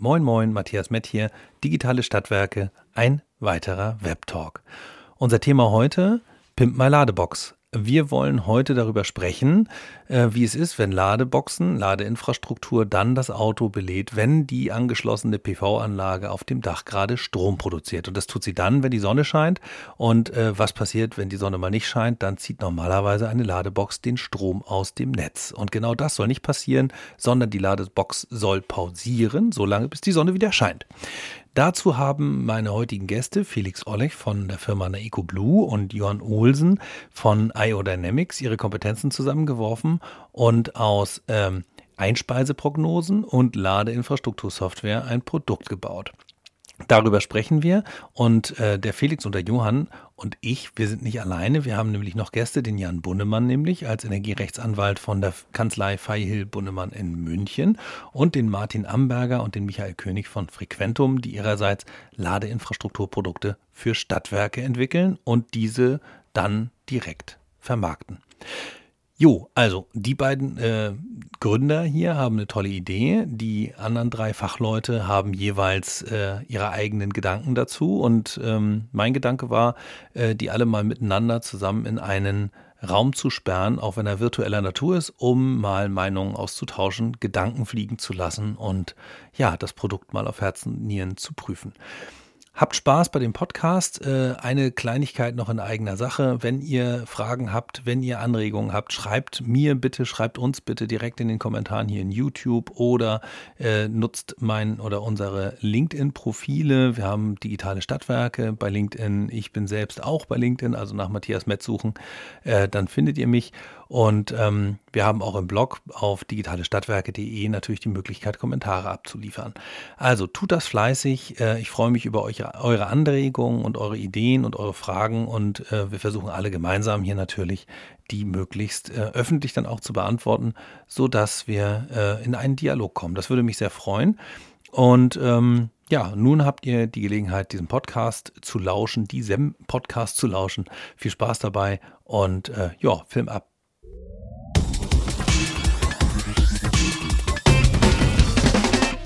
Moin Moin, Matthias Mett hier, Digitale Stadtwerke, ein weiterer Webtalk. Unser Thema heute, Pimp My Ladebox. Wir wollen heute darüber sprechen, äh, wie es ist, wenn Ladeboxen, Ladeinfrastruktur dann das Auto belädt, wenn die angeschlossene PV-Anlage auf dem Dach gerade Strom produziert. Und das tut sie dann, wenn die Sonne scheint. Und äh, was passiert, wenn die Sonne mal nicht scheint? Dann zieht normalerweise eine Ladebox den Strom aus dem Netz. Und genau das soll nicht passieren, sondern die Ladebox soll pausieren, solange bis die Sonne wieder scheint. Dazu haben meine heutigen Gäste Felix Ollech von der Firma Naeco Blue und Johann Olsen von IO Dynamics ihre Kompetenzen zusammengeworfen und aus ähm, Einspeiseprognosen und Ladeinfrastruktursoftware ein Produkt gebaut. Darüber sprechen wir und äh, der Felix und der Johann und ich, wir sind nicht alleine. Wir haben nämlich noch Gäste, den Jan Bunnemann nämlich als Energierechtsanwalt von der Kanzlei Feihil Bunnemann in München und den Martin Amberger und den Michael König von Frequentum, die ihrerseits Ladeinfrastrukturprodukte für Stadtwerke entwickeln und diese dann direkt vermarkten. Jo, also die beiden äh, Gründer hier haben eine tolle Idee. Die anderen drei Fachleute haben jeweils äh, ihre eigenen Gedanken dazu. Und ähm, mein Gedanke war, äh, die alle mal miteinander zusammen in einen Raum zu sperren, auch wenn er virtueller Natur ist, um mal Meinungen auszutauschen, Gedanken fliegen zu lassen und ja, das Produkt mal auf Herzen und Nieren zu prüfen. Habt Spaß bei dem Podcast. Äh, eine Kleinigkeit noch in eigener Sache. Wenn ihr Fragen habt, wenn ihr Anregungen habt, schreibt mir bitte, schreibt uns bitte direkt in den Kommentaren hier in YouTube oder äh, nutzt mein oder unsere LinkedIn-Profile. Wir haben digitale Stadtwerke bei LinkedIn. Ich bin selbst auch bei LinkedIn, also nach Matthias Metz suchen. Äh, dann findet ihr mich. Und ähm, wir haben auch im Blog auf digitalestadtwerke.de natürlich die Möglichkeit, Kommentare abzuliefern. Also tut das fleißig. Äh, ich freue mich über euch, eure Anregungen und eure Ideen und eure Fragen. Und äh, wir versuchen alle gemeinsam hier natürlich die möglichst äh, öffentlich dann auch zu beantworten, sodass wir äh, in einen Dialog kommen. Das würde mich sehr freuen. Und ähm, ja, nun habt ihr die Gelegenheit, diesem Podcast zu lauschen, diesem Podcast zu lauschen. Viel Spaß dabei und äh, ja, Film ab.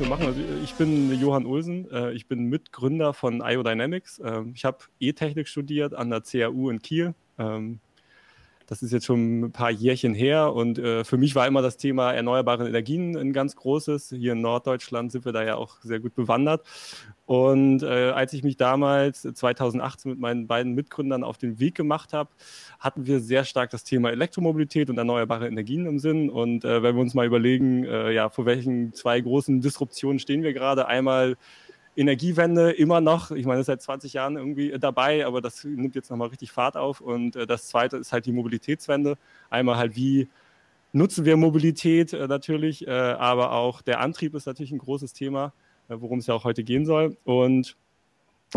Wir machen. Also ich bin Johann Olsen, äh, ich bin Mitgründer von IODynamics. Ähm, ich habe E-Technik studiert an der CAU in Kiel. Ähm, das ist jetzt schon ein paar Jährchen her und äh, für mich war immer das Thema erneuerbare Energien ein ganz großes. Hier in Norddeutschland sind wir da ja auch sehr gut bewandert. Und äh, als ich mich damals 2018 mit meinen beiden Mitgründern auf den Weg gemacht habe, hatten wir sehr stark das Thema Elektromobilität und erneuerbare Energien im Sinn. Und äh, wenn wir uns mal überlegen, äh, ja, vor welchen zwei großen Disruptionen stehen wir gerade, einmal Energiewende immer noch, ich meine, seit 20 Jahren irgendwie dabei, aber das nimmt jetzt nochmal richtig Fahrt auf. Und äh, das zweite ist halt die Mobilitätswende. Einmal halt, wie nutzen wir Mobilität äh, natürlich, äh, aber auch der Antrieb ist natürlich ein großes Thema, äh, worum es ja auch heute gehen soll. Und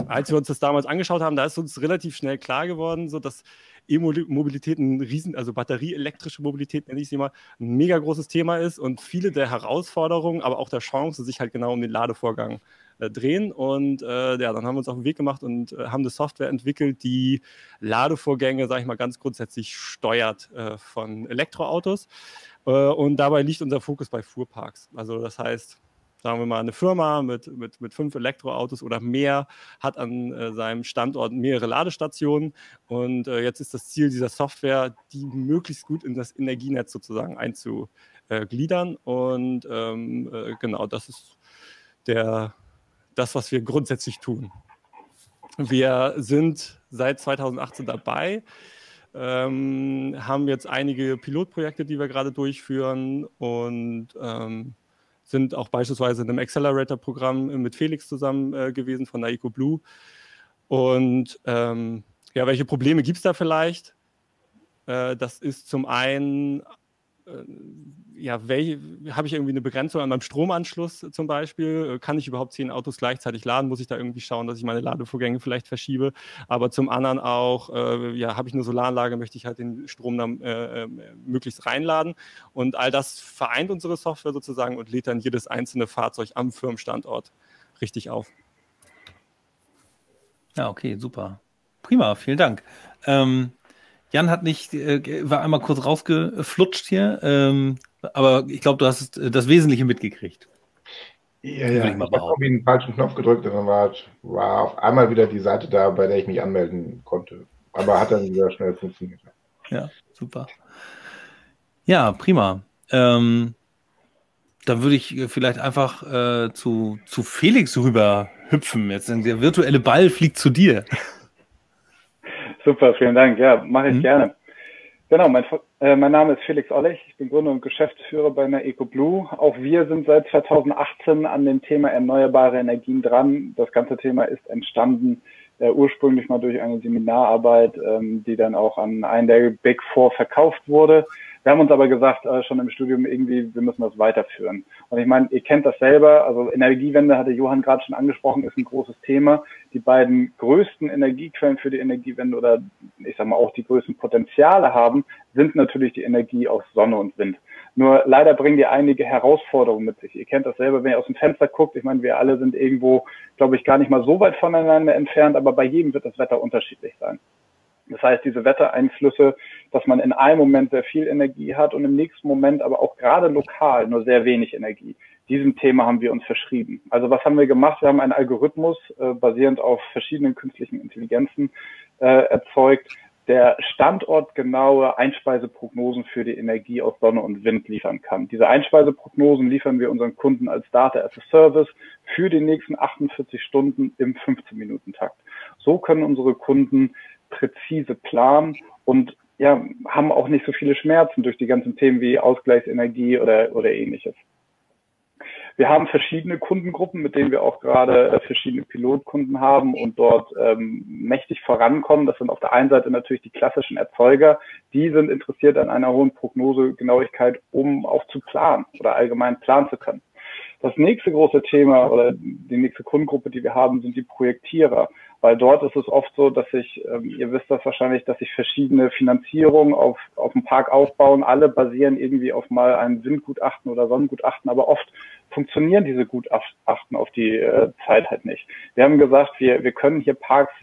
als wir uns das damals angeschaut haben, da ist uns relativ schnell klar geworden, so dass E-Mobilität ein Riesen, also batterieelektrische Mobilität, nenne ich sie mal, ein mega großes Thema ist und viele der Herausforderungen, aber auch der Chancen sich halt genau um den Ladevorgang äh, drehen. Und äh, ja, dann haben wir uns auf den Weg gemacht und äh, haben eine Software entwickelt, die Ladevorgänge, sage ich mal, ganz grundsätzlich steuert äh, von Elektroautos. Äh, und dabei liegt unser Fokus bei Fuhrparks. Also das heißt, sagen wir mal, eine Firma mit, mit, mit fünf Elektroautos oder mehr hat an äh, seinem Standort mehrere Ladestationen. Und äh, jetzt ist das Ziel dieser Software, die möglichst gut in das Energienetz sozusagen einzugliedern. Und ähm, äh, genau, das ist der, das, was wir grundsätzlich tun. Wir sind seit 2018 dabei, ähm, haben jetzt einige Pilotprojekte, die wir gerade durchführen und ähm, sind auch beispielsweise in einem Accelerator-Programm mit Felix zusammen äh, gewesen von der EcoBlue. Und ähm, ja, welche Probleme gibt es da vielleicht? Äh, das ist zum einen äh, ja, habe ich irgendwie eine Begrenzung an meinem Stromanschluss zum Beispiel? Kann ich überhaupt zehn Autos gleichzeitig laden? Muss ich da irgendwie schauen, dass ich meine Ladevorgänge vielleicht verschiebe? Aber zum anderen auch, äh, ja, habe ich eine Solaranlage, möchte ich halt den Strom dann äh, äh, möglichst reinladen. Und all das vereint unsere Software sozusagen und lädt dann jedes einzelne Fahrzeug am Firmenstandort richtig auf. Ja, okay, super. Prima, vielen Dank. Ähm, Jan hat nicht, äh, war einmal kurz rausgeflutscht hier, ähm, aber ich glaube, du hast das Wesentliche mitgekriegt. Ja, ja, ich, ich habe irgendwie einen falschen Knopf gedrückt und dann war, war auf einmal wieder die Seite da, bei der ich mich anmelden konnte. Aber hat dann wieder schnell funktioniert. Ja, super. Ja, prima. Ähm, dann würde ich vielleicht einfach äh, zu, zu Felix rüber hüpfen. Jetzt der virtuelle Ball fliegt zu dir. Super, vielen Dank. Ja, mache ich mhm. gerne. Genau, mein, äh, mein Name ist Felix Ollech. Ich bin Gründer und Geschäftsführer bei einer EcoBlue. Auch wir sind seit 2018 an dem Thema erneuerbare Energien dran. Das ganze Thema ist entstanden äh, ursprünglich mal durch eine Seminararbeit, ähm, die dann auch an einen der Big Four verkauft wurde. Wir haben uns aber gesagt, äh, schon im Studium irgendwie, wir müssen das weiterführen. Und ich meine, ihr kennt das selber, also Energiewende hatte Johann gerade schon angesprochen, ist ein großes Thema. Die beiden größten Energiequellen für die Energiewende oder ich sag mal auch die größten Potenziale haben, sind natürlich die Energie aus Sonne und Wind. Nur leider bringen die einige Herausforderungen mit sich. Ihr kennt das selber, wenn ihr aus dem Fenster guckt. Ich meine, wir alle sind irgendwo, glaube ich, gar nicht mal so weit voneinander entfernt, aber bei jedem wird das Wetter unterschiedlich sein. Das heißt, diese Wettereinflüsse, dass man in einem Moment sehr viel Energie hat und im nächsten Moment aber auch gerade lokal nur sehr wenig Energie. Diesem Thema haben wir uns verschrieben. Also was haben wir gemacht? Wir haben einen Algorithmus äh, basierend auf verschiedenen künstlichen Intelligenzen äh, erzeugt, der standortgenaue Einspeiseprognosen für die Energie aus Sonne und Wind liefern kann. Diese Einspeiseprognosen liefern wir unseren Kunden als Data as a Service für die nächsten 48 Stunden im 15-Minuten-Takt. So können unsere Kunden präzise planen und ja, haben auch nicht so viele Schmerzen durch die ganzen Themen wie Ausgleichsenergie oder, oder ähnliches. Wir haben verschiedene Kundengruppen, mit denen wir auch gerade äh, verschiedene Pilotkunden haben und dort ähm, mächtig vorankommen. Das sind auf der einen Seite natürlich die klassischen Erzeuger. Die sind interessiert an einer hohen Prognosegenauigkeit, um auch zu planen oder allgemein planen zu können. Das nächste große Thema oder die nächste Kundengruppe, die wir haben, sind die Projektierer. Weil dort ist es oft so, dass sich, ähm, ihr wisst das wahrscheinlich, dass sich verschiedene Finanzierungen auf, auf dem Park aufbauen. Alle basieren irgendwie auf mal einem Windgutachten oder Sonnengutachten, aber oft funktionieren diese Gutachten auf die äh, Zeit halt nicht. Wir haben gesagt, wir, wir können hier Parks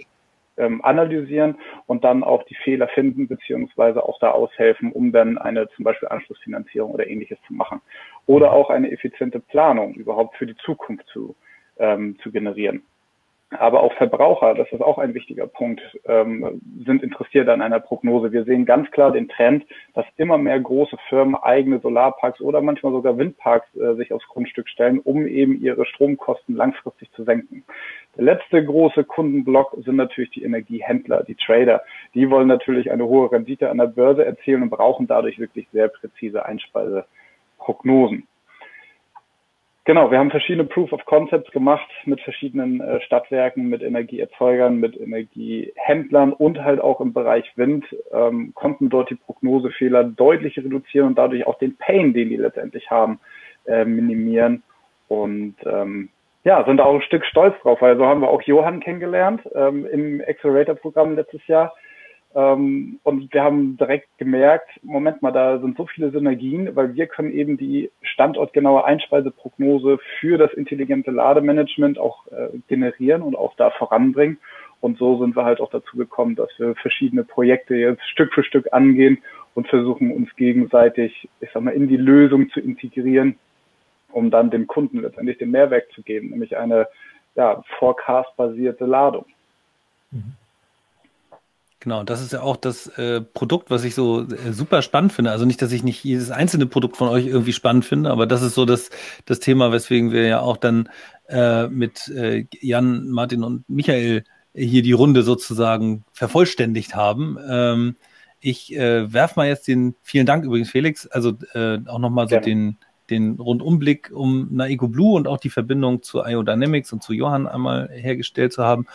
ähm, analysieren und dann auch die Fehler finden, beziehungsweise auch da aushelfen, um dann eine zum Beispiel Anschlussfinanzierung oder ähnliches zu machen. Oder auch eine effiziente Planung überhaupt für die Zukunft zu, ähm, zu generieren. Aber auch Verbraucher, das ist auch ein wichtiger Punkt, ähm, sind interessiert an einer Prognose. Wir sehen ganz klar den Trend, dass immer mehr große Firmen eigene Solarparks oder manchmal sogar Windparks äh, sich aufs Grundstück stellen, um eben ihre Stromkosten langfristig zu senken. Der letzte große Kundenblock sind natürlich die Energiehändler, die Trader. Die wollen natürlich eine hohe Rendite an der Börse erzielen und brauchen dadurch wirklich sehr präzise Einspeiseprognosen. Genau, wir haben verschiedene Proof of Concepts gemacht mit verschiedenen äh, Stadtwerken, mit Energieerzeugern, mit Energiehändlern und halt auch im Bereich Wind ähm, konnten dort die Prognosefehler deutlich reduzieren und dadurch auch den Pain, den die letztendlich haben, äh, minimieren. Und ähm, ja, sind auch ein Stück stolz drauf, weil so haben wir auch Johann kennengelernt ähm, im Accelerator-Programm letztes Jahr ähm, und wir haben direkt gemerkt, Moment mal, da sind so viele Synergien, weil wir können eben die standortgenaue Einspeiseprognose für das intelligente Lademanagement auch äh, generieren und auch da voranbringen. Und so sind wir halt auch dazu gekommen, dass wir verschiedene Projekte jetzt Stück für Stück angehen und versuchen uns gegenseitig, ich sag mal, in die Lösung zu integrieren, um dann dem Kunden letztendlich den Mehrwert zu geben, nämlich eine ja, Forecast-basierte Ladung. Mhm. Genau, das ist ja auch das äh, Produkt, was ich so äh, super spannend finde. Also nicht, dass ich nicht jedes einzelne Produkt von euch irgendwie spannend finde, aber das ist so das, das Thema, weswegen wir ja auch dann äh, mit äh, Jan, Martin und Michael hier die Runde sozusagen vervollständigt haben. Ähm, ich äh, werf mal jetzt den, vielen Dank übrigens, Felix, also äh, auch nochmal so den, den Rundumblick um Naiko Blue und auch die Verbindung zu IO Dynamics und zu Johann einmal hergestellt zu haben.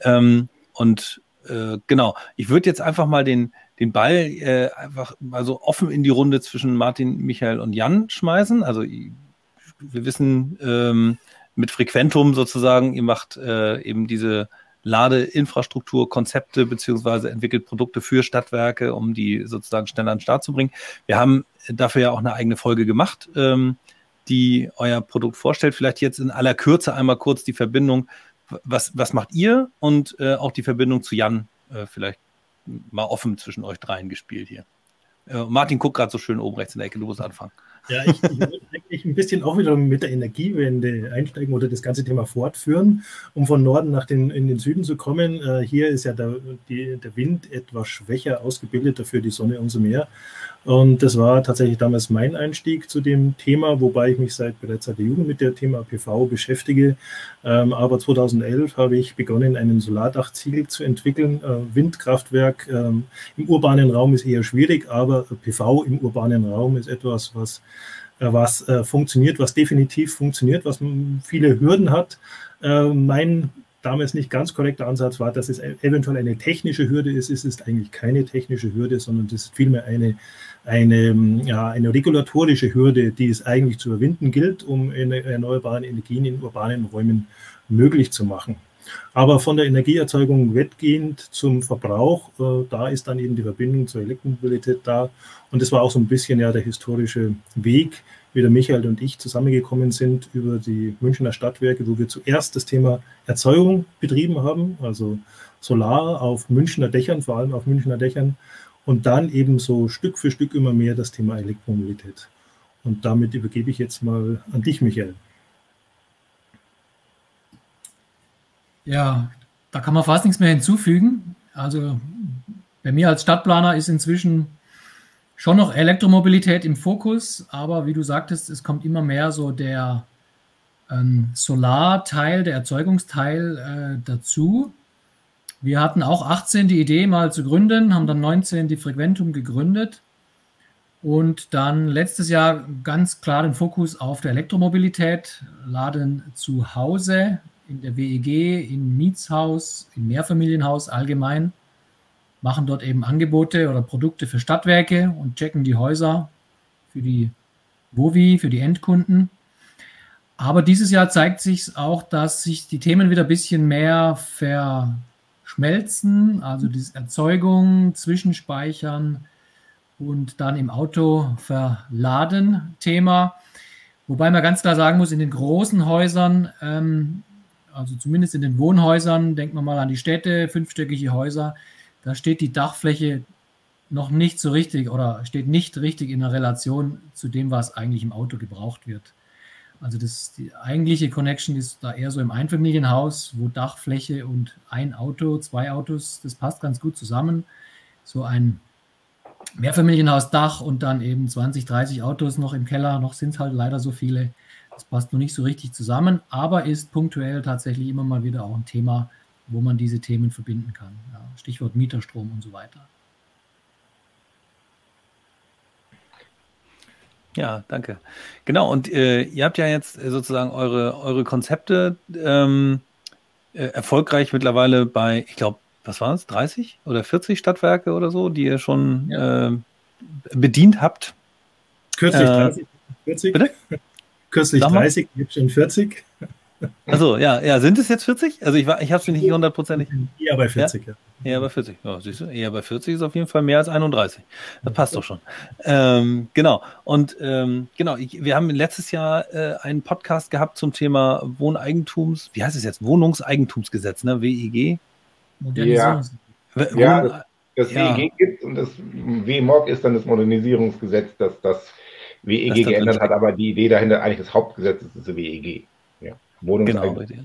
Ähm, und äh, genau, ich würde jetzt einfach mal den, den Ball äh, einfach mal so offen in die Runde zwischen Martin, Michael und Jan schmeißen. Also wir wissen ähm, mit Frequentum sozusagen, ihr macht äh, eben diese Ladeinfrastruktur, Konzepte beziehungsweise entwickelt Produkte für Stadtwerke, um die sozusagen schneller an den Start zu bringen. Wir haben dafür ja auch eine eigene Folge gemacht, ähm, die euer Produkt vorstellt. Vielleicht jetzt in aller Kürze einmal kurz die Verbindung was, was macht ihr und äh, auch die Verbindung zu Jan äh, vielleicht mal offen zwischen euch dreien gespielt hier. Äh, Martin guckt gerade so schön oben rechts in der Ecke, du musst anfangen. Ja, ich, ich würde eigentlich ein bisschen auch wieder mit der Energiewende einsteigen oder das ganze Thema fortführen, um von Norden nach den, in den Süden zu kommen. Äh, hier ist ja der, die, der Wind etwas schwächer ausgebildet, dafür die Sonne umso mehr. Und das war tatsächlich damals mein Einstieg zu dem Thema, wobei ich mich seit bereits seit der Jugend mit dem Thema PV beschäftige. Ähm, aber 2011 habe ich begonnen, einen Solardachziegel zu entwickeln. Äh, Windkraftwerk ähm, im urbanen Raum ist eher schwierig, aber PV im urbanen Raum ist etwas, was, äh, was äh, funktioniert, was definitiv funktioniert, was viele Hürden hat. Äh, mein damals nicht ganz korrekter Ansatz war, dass es e-, eventuell eine technische Hürde ist. Es ist eigentlich keine technische Hürde, sondern es ist vielmehr eine eine, ja, eine regulatorische Hürde, die es eigentlich zu überwinden gilt, um erneuerbare Energien in urbanen Räumen möglich zu machen. Aber von der Energieerzeugung wettgehend zum Verbrauch, äh, da ist dann eben die Verbindung zur Elektromobilität da. Und das war auch so ein bisschen ja der historische Weg, wie der Michael und ich zusammengekommen sind über die Münchner Stadtwerke, wo wir zuerst das Thema Erzeugung betrieben haben, also Solar auf Münchner Dächern, vor allem auf Münchner Dächern und dann eben so Stück für Stück immer mehr das Thema Elektromobilität. Und damit übergebe ich jetzt mal an dich, Michael. Ja, da kann man fast nichts mehr hinzufügen. Also bei mir als Stadtplaner ist inzwischen schon noch Elektromobilität im Fokus, aber wie du sagtest, es kommt immer mehr so der ähm, Solarteil, der Erzeugungsteil äh, dazu. Wir hatten auch 18 die Idee mal zu gründen, haben dann 19 die Frequentum gegründet und dann letztes Jahr ganz klar den Fokus auf der Elektromobilität, laden zu Hause in der WEG, im Mietshaus, im Mehrfamilienhaus allgemein, machen dort eben Angebote oder Produkte für Stadtwerke und checken die Häuser für die WOVI, für die Endkunden. Aber dieses Jahr zeigt sich auch, dass sich die Themen wieder ein bisschen mehr ver, Schmelzen, also das Erzeugung, Zwischenspeichern und dann im Auto verladen Thema. Wobei man ganz klar sagen muss, in den großen Häusern, ähm, also zumindest in den Wohnhäusern, denkt man mal an die Städte, fünfstöckige Häuser, da steht die Dachfläche noch nicht so richtig oder steht nicht richtig in der Relation zu dem, was eigentlich im Auto gebraucht wird. Also das, die eigentliche Connection ist da eher so im Einfamilienhaus, wo Dachfläche und ein Auto, zwei Autos, das passt ganz gut zusammen. So ein Mehrfamilienhausdach und dann eben 20, 30 Autos noch im Keller, noch sind es halt leider so viele. Das passt noch nicht so richtig zusammen, aber ist punktuell tatsächlich immer mal wieder auch ein Thema, wo man diese Themen verbinden kann. Ja, Stichwort Mieterstrom und so weiter. Ja, danke. Genau, und äh, ihr habt ja jetzt sozusagen eure, eure Konzepte ähm, äh, erfolgreich mittlerweile bei, ich glaube, was waren es, 30 oder 40 Stadtwerke oder so, die ihr schon ja. äh, bedient habt. Kürzlich 30, äh, 40. Bitte? Kürzlich 30, jetzt schon 40. Also ja, ja, sind es jetzt 40? Also ich, ich habe es nicht hundertprozentig. Eher bei 40, ja. ja. Eher bei 40. Ja, siehst du, eher bei 40 ist auf jeden Fall mehr als 31. Das passt doch schon. Ähm, genau. Und ähm, genau, ich, wir haben letztes Jahr äh, einen Podcast gehabt zum Thema Wohneigentums, wie heißt es jetzt? Wohnungseigentumsgesetz, ne? WEG. Ja. ja, das, das ja. WEG gibt und das WMOG ist dann das Modernisierungsgesetz, das das WEG das geändert hat, aber die Idee dahinter eigentlich des Hauptgesetzes ist das WEG. Genau, richtig.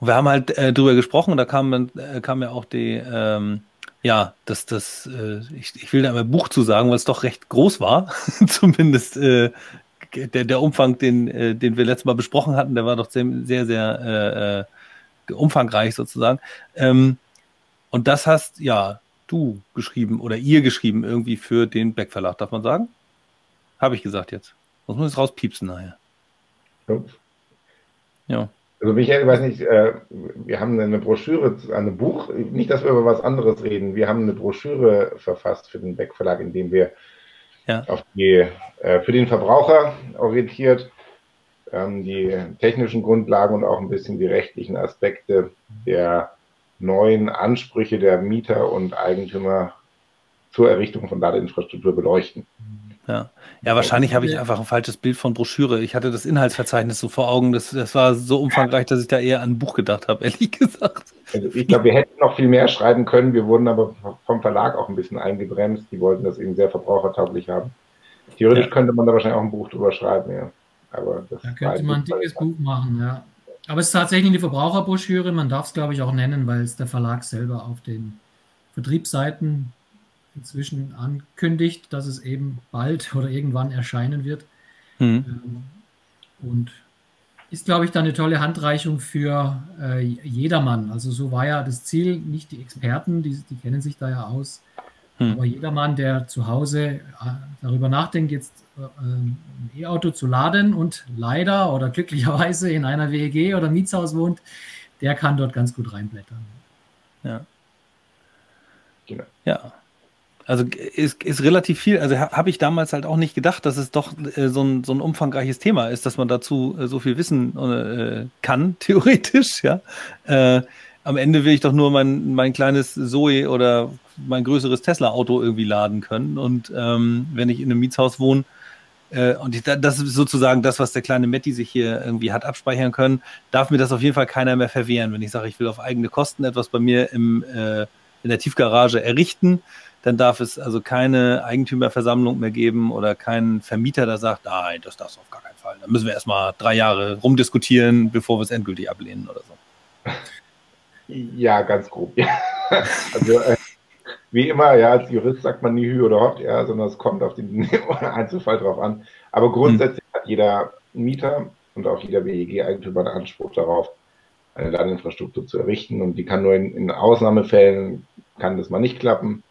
Und wir haben halt äh, drüber gesprochen da kam, äh, kam ja auch die, ähm, ja, das, das, äh, ich, ich will da mal Buch zu sagen, weil es doch recht groß war. Zumindest äh, der, der Umfang, den, äh, den wir letztes Mal besprochen hatten, der war doch sehr, sehr, sehr äh, umfangreich sozusagen. Ähm, und das hast ja du geschrieben oder ihr geschrieben irgendwie für den Beck Verlag, darf man sagen? Habe ich gesagt jetzt. Muss ich rauspiepsen nachher. Ups. Ja. Also Michael, weiß nicht, äh, wir haben eine Broschüre, ein Buch, nicht, dass wir über was anderes reden, wir haben eine Broschüre verfasst für den Beck Verlag, in dem wir ja. auf die, äh, für den Verbraucher orientiert ähm, die technischen Grundlagen und auch ein bisschen die rechtlichen Aspekte der neuen Ansprüche der Mieter und Eigentümer zur Errichtung von Ladeinfrastruktur beleuchten. Ja, ja wahrscheinlich habe ich einfach ein falsches Bild von Broschüre. Ich hatte das Inhaltsverzeichnis so vor Augen. Das, das war so umfangreich, dass ich da eher an ein Buch gedacht habe, ehrlich gesagt. Also ich glaube, wir hätten noch viel mehr schreiben können. Wir wurden aber vom Verlag auch ein bisschen eingebremst. Die wollten das eben sehr verbrauchertauglich haben. Theoretisch ja. könnte man da wahrscheinlich auch ein Buch drüber schreiben, ja. Aber das da könnte man ein dickes Buch machen, ja. Aber es ist tatsächlich eine Verbraucherbroschüre, man darf es, glaube ich, auch nennen, weil es der Verlag selber auf den Vertriebsseiten inzwischen ankündigt, dass es eben bald oder irgendwann erscheinen wird. Mhm. Und ist, glaube ich, da eine tolle Handreichung für äh, jedermann. Also so war ja das Ziel, nicht die Experten, die, die kennen sich da ja aus, hm. aber jedermann, der zu Hause äh, darüber nachdenkt, jetzt äh, ein E-Auto zu laden und leider oder glücklicherweise in einer WEG oder Mietshaus wohnt, der kann dort ganz gut reinblättern. Ja. Genau. Ja. Also ist, ist relativ viel. Also habe ich damals halt auch nicht gedacht, dass es doch äh, so, ein, so ein umfangreiches Thema ist, dass man dazu äh, so viel wissen äh, kann, theoretisch, ja. Äh, am Ende will ich doch nur mein, mein kleines Zoe oder mein größeres Tesla-Auto irgendwie laden können. Und ähm, wenn ich in einem Mietshaus wohne, äh, und ich, das ist sozusagen das, was der kleine Metti sich hier irgendwie hat abspeichern können, darf mir das auf jeden Fall keiner mehr verwehren. Wenn ich sage, ich will auf eigene Kosten etwas bei mir im, äh, in der Tiefgarage errichten, dann darf es also keine Eigentümerversammlung mehr geben oder keinen Vermieter, der sagt, nein, das darf es auf gar keinen Fall. Da müssen wir erstmal drei Jahre rumdiskutieren, bevor wir es endgültig ablehnen oder so. Ja, ganz grob. Ja. Also äh, wie immer, ja, als Jurist sagt man nie Hü oder Hot, ja, sondern es kommt auf den Einzelfall drauf an. Aber grundsätzlich hm. hat jeder Mieter und auch jeder WEG-Eigentümer einen Anspruch darauf, eine Ladeinfrastruktur zu errichten. Und die kann nur in, in Ausnahmefällen, kann das mal nicht klappen.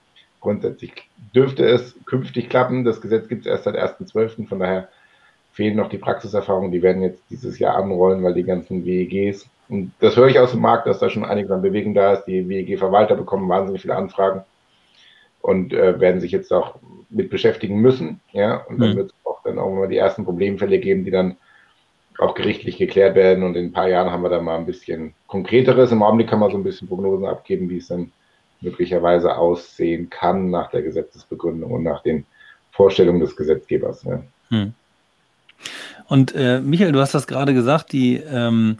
Grundsätzlich dürfte es künftig klappen. Das Gesetz gibt es erst seit 1.12. Von daher fehlen noch die Praxiserfahrungen. Die werden jetzt dieses Jahr anrollen, weil die ganzen WEGs, und das höre ich aus dem Markt, dass da schon einiges an Bewegung da ist. Die WEG-Verwalter bekommen wahnsinnig viele Anfragen und äh, werden sich jetzt auch mit beschäftigen müssen. Ja, und dann mhm. wird es auch dann auch mal die ersten Problemfälle geben, die dann auch gerichtlich geklärt werden. Und in ein paar Jahren haben wir da mal ein bisschen konkreteres. Im Augenblick kann man so ein bisschen Prognosen abgeben, wie es dann möglicherweise aussehen kann nach der Gesetzesbegründung und nach den Vorstellungen des Gesetzgebers. Ja. Hm. Und äh, Michael, du hast das gerade gesagt, die, ähm,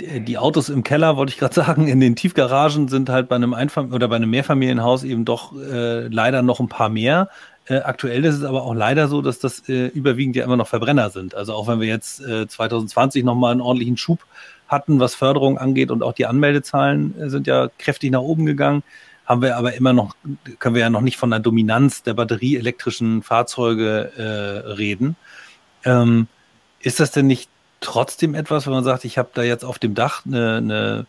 die Autos im Keller, wollte ich gerade sagen, in den Tiefgaragen sind halt bei einem Einfam oder bei einem Mehrfamilienhaus eben doch äh, leider noch ein paar mehr. Äh, aktuell ist es aber auch leider so, dass das äh, überwiegend ja immer noch Verbrenner sind. Also auch wenn wir jetzt äh, 2020 nochmal einen ordentlichen Schub hatten, was Förderung angeht und auch die Anmeldezahlen äh, sind ja kräftig nach oben gegangen, haben wir aber immer noch, können wir ja noch nicht von der Dominanz der batterieelektrischen Fahrzeuge äh, reden. Ähm, ist das denn nicht trotzdem etwas, wenn man sagt, ich habe da jetzt auf dem Dach eine, eine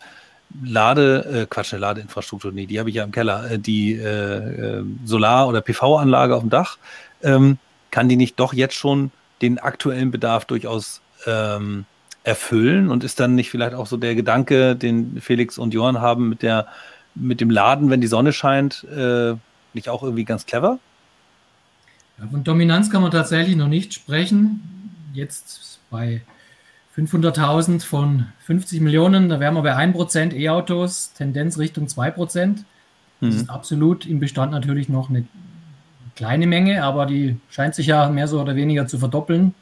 Lade, äh, Quatsch, eine Ladeinfrastruktur, nee, die habe ich ja im Keller, äh, die äh, äh Solar- oder PV-Anlage auf dem Dach, ähm, kann die nicht doch jetzt schon den aktuellen Bedarf durchaus ähm, erfüllen und ist dann nicht vielleicht auch so der Gedanke, den Felix und Johann haben mit der mit dem Laden, wenn die Sonne scheint, äh, nicht auch irgendwie ganz clever? Ja, von Dominanz kann man tatsächlich noch nicht sprechen. Jetzt bei 500.000 von 50 Millionen, da wären wir bei 1% E-Autos, Tendenz Richtung 2%. Das mhm. ist absolut im Bestand natürlich noch eine kleine Menge, aber die scheint sich ja mehr so oder weniger zu verdoppeln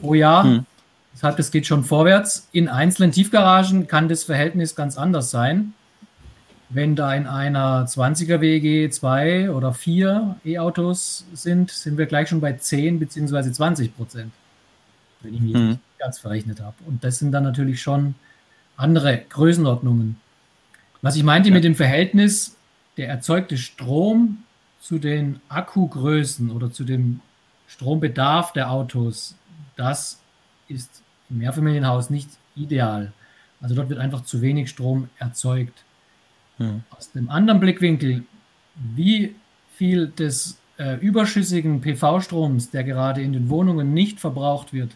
pro Jahr. Mhm. Deshalb, das geht schon vorwärts. In einzelnen Tiefgaragen kann das Verhältnis ganz anders sein. Wenn da in einer 20er WG zwei oder vier E-Autos sind, sind wir gleich schon bei 10 bzw. 20 Prozent, wenn ich mich mhm. nicht ganz verrechnet habe. Und das sind dann natürlich schon andere Größenordnungen. Was ich meinte ja. mit dem Verhältnis, der erzeugte Strom zu den Akkugrößen oder zu dem Strombedarf der Autos, das ist im Mehrfamilienhaus nicht ideal. Also dort wird einfach zu wenig Strom erzeugt. Mhm. Aus dem anderen Blickwinkel, wie viel des äh, überschüssigen PV-Stroms, der gerade in den Wohnungen nicht verbraucht wird,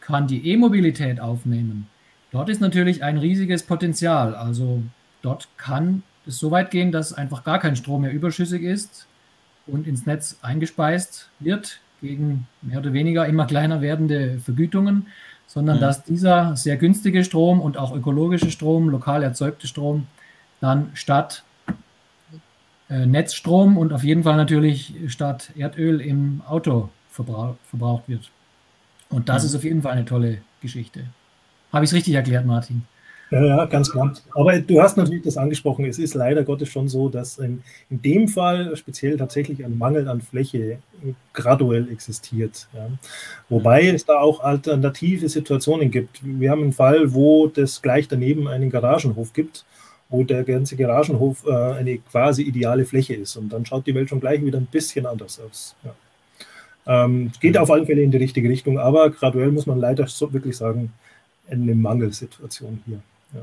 kann die E-Mobilität aufnehmen. Dort ist natürlich ein riesiges Potenzial. Also dort kann es so weit gehen, dass einfach gar kein Strom mehr überschüssig ist und ins Netz eingespeist wird gegen mehr oder weniger immer kleiner werdende Vergütungen, sondern mhm. dass dieser sehr günstige Strom und auch ökologische Strom, lokal erzeugte Strom, dann statt äh, Netzstrom und auf jeden Fall natürlich statt Erdöl im Auto verbrauch, verbraucht wird. Und das mhm. ist auf jeden Fall eine tolle Geschichte. Habe ich es richtig erklärt, Martin? Ja, ja, ganz klar. Aber du hast natürlich das angesprochen. Es ist leider Gottes schon so, dass in, in dem Fall speziell tatsächlich ein Mangel an Fläche graduell existiert. Ja. Wobei es da auch alternative Situationen gibt. Wir haben einen Fall, wo das gleich daneben einen Garagenhof gibt, wo der ganze Garagenhof äh, eine quasi ideale Fläche ist. Und dann schaut die Welt schon gleich wieder ein bisschen anders aus. Ja. Ähm, geht auf alle Fälle in die richtige Richtung, aber graduell muss man leider so wirklich sagen, eine Mangelsituation hier. Ja.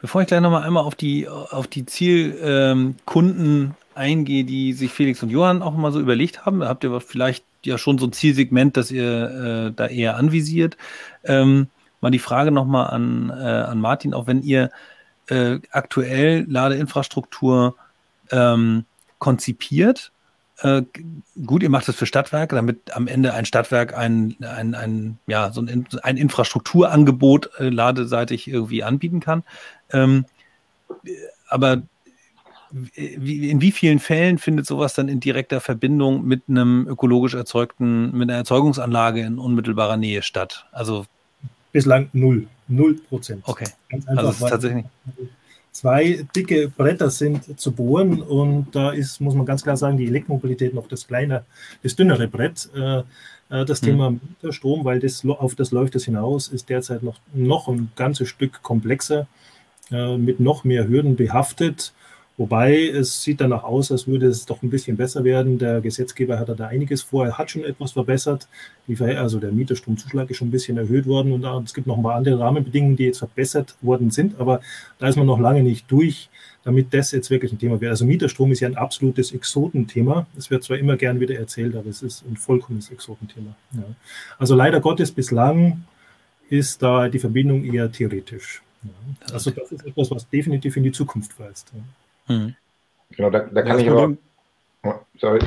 Bevor ich gleich nochmal einmal auf die, auf die Zielkunden ähm, eingehe, die sich Felix und Johann auch mal so überlegt haben, habt ihr vielleicht ja schon so ein Zielsegment, das ihr äh, da eher anvisiert. Ähm, mal die Frage nochmal an, äh, an Martin, auch wenn ihr äh, aktuell Ladeinfrastruktur ähm, konzipiert, äh, gut, ihr macht das für Stadtwerke, damit am Ende ein Stadtwerk ein, ein, ein, ja, so ein, ein Infrastrukturangebot äh, ladeseitig irgendwie anbieten kann. Ähm, aber in wie vielen Fällen findet sowas dann in direkter Verbindung mit einem ökologisch erzeugten, mit einer Erzeugungsanlage in unmittelbarer Nähe statt? Also bislang null, null Prozent. Okay. also es ist tatsächlich zwei dicke Bretter sind zu bohren und da ist, muss man ganz klar sagen, die Elektromobilität noch das kleine, das dünnere Brett. Äh, äh das mhm. Thema Strom, weil das, auf das läuft es hinaus, ist derzeit noch, noch ein ganzes Stück komplexer, äh, mit noch mehr Hürden behaftet. Wobei es sieht danach aus, als würde es doch ein bisschen besser werden. Der Gesetzgeber hat da einiges vor. Er hat schon etwas verbessert. Also der Mieterstromzuschlag ist schon ein bisschen erhöht worden und es gibt noch ein paar andere Rahmenbedingungen, die jetzt verbessert worden sind. Aber da ist man noch lange nicht durch, damit das jetzt wirklich ein Thema wird. Also Mieterstrom ist ja ein absolutes Exotenthema. Es wird zwar immer gern wieder erzählt, aber es ist ein vollkommenes Exotenthema. Ja. Also leider Gottes bislang ist da die Verbindung eher theoretisch. Ja. Also das ist etwas, was definitiv in die Zukunft weist. Ja. Mhm. Genau, da, da kann ich aber. Oh, sorry.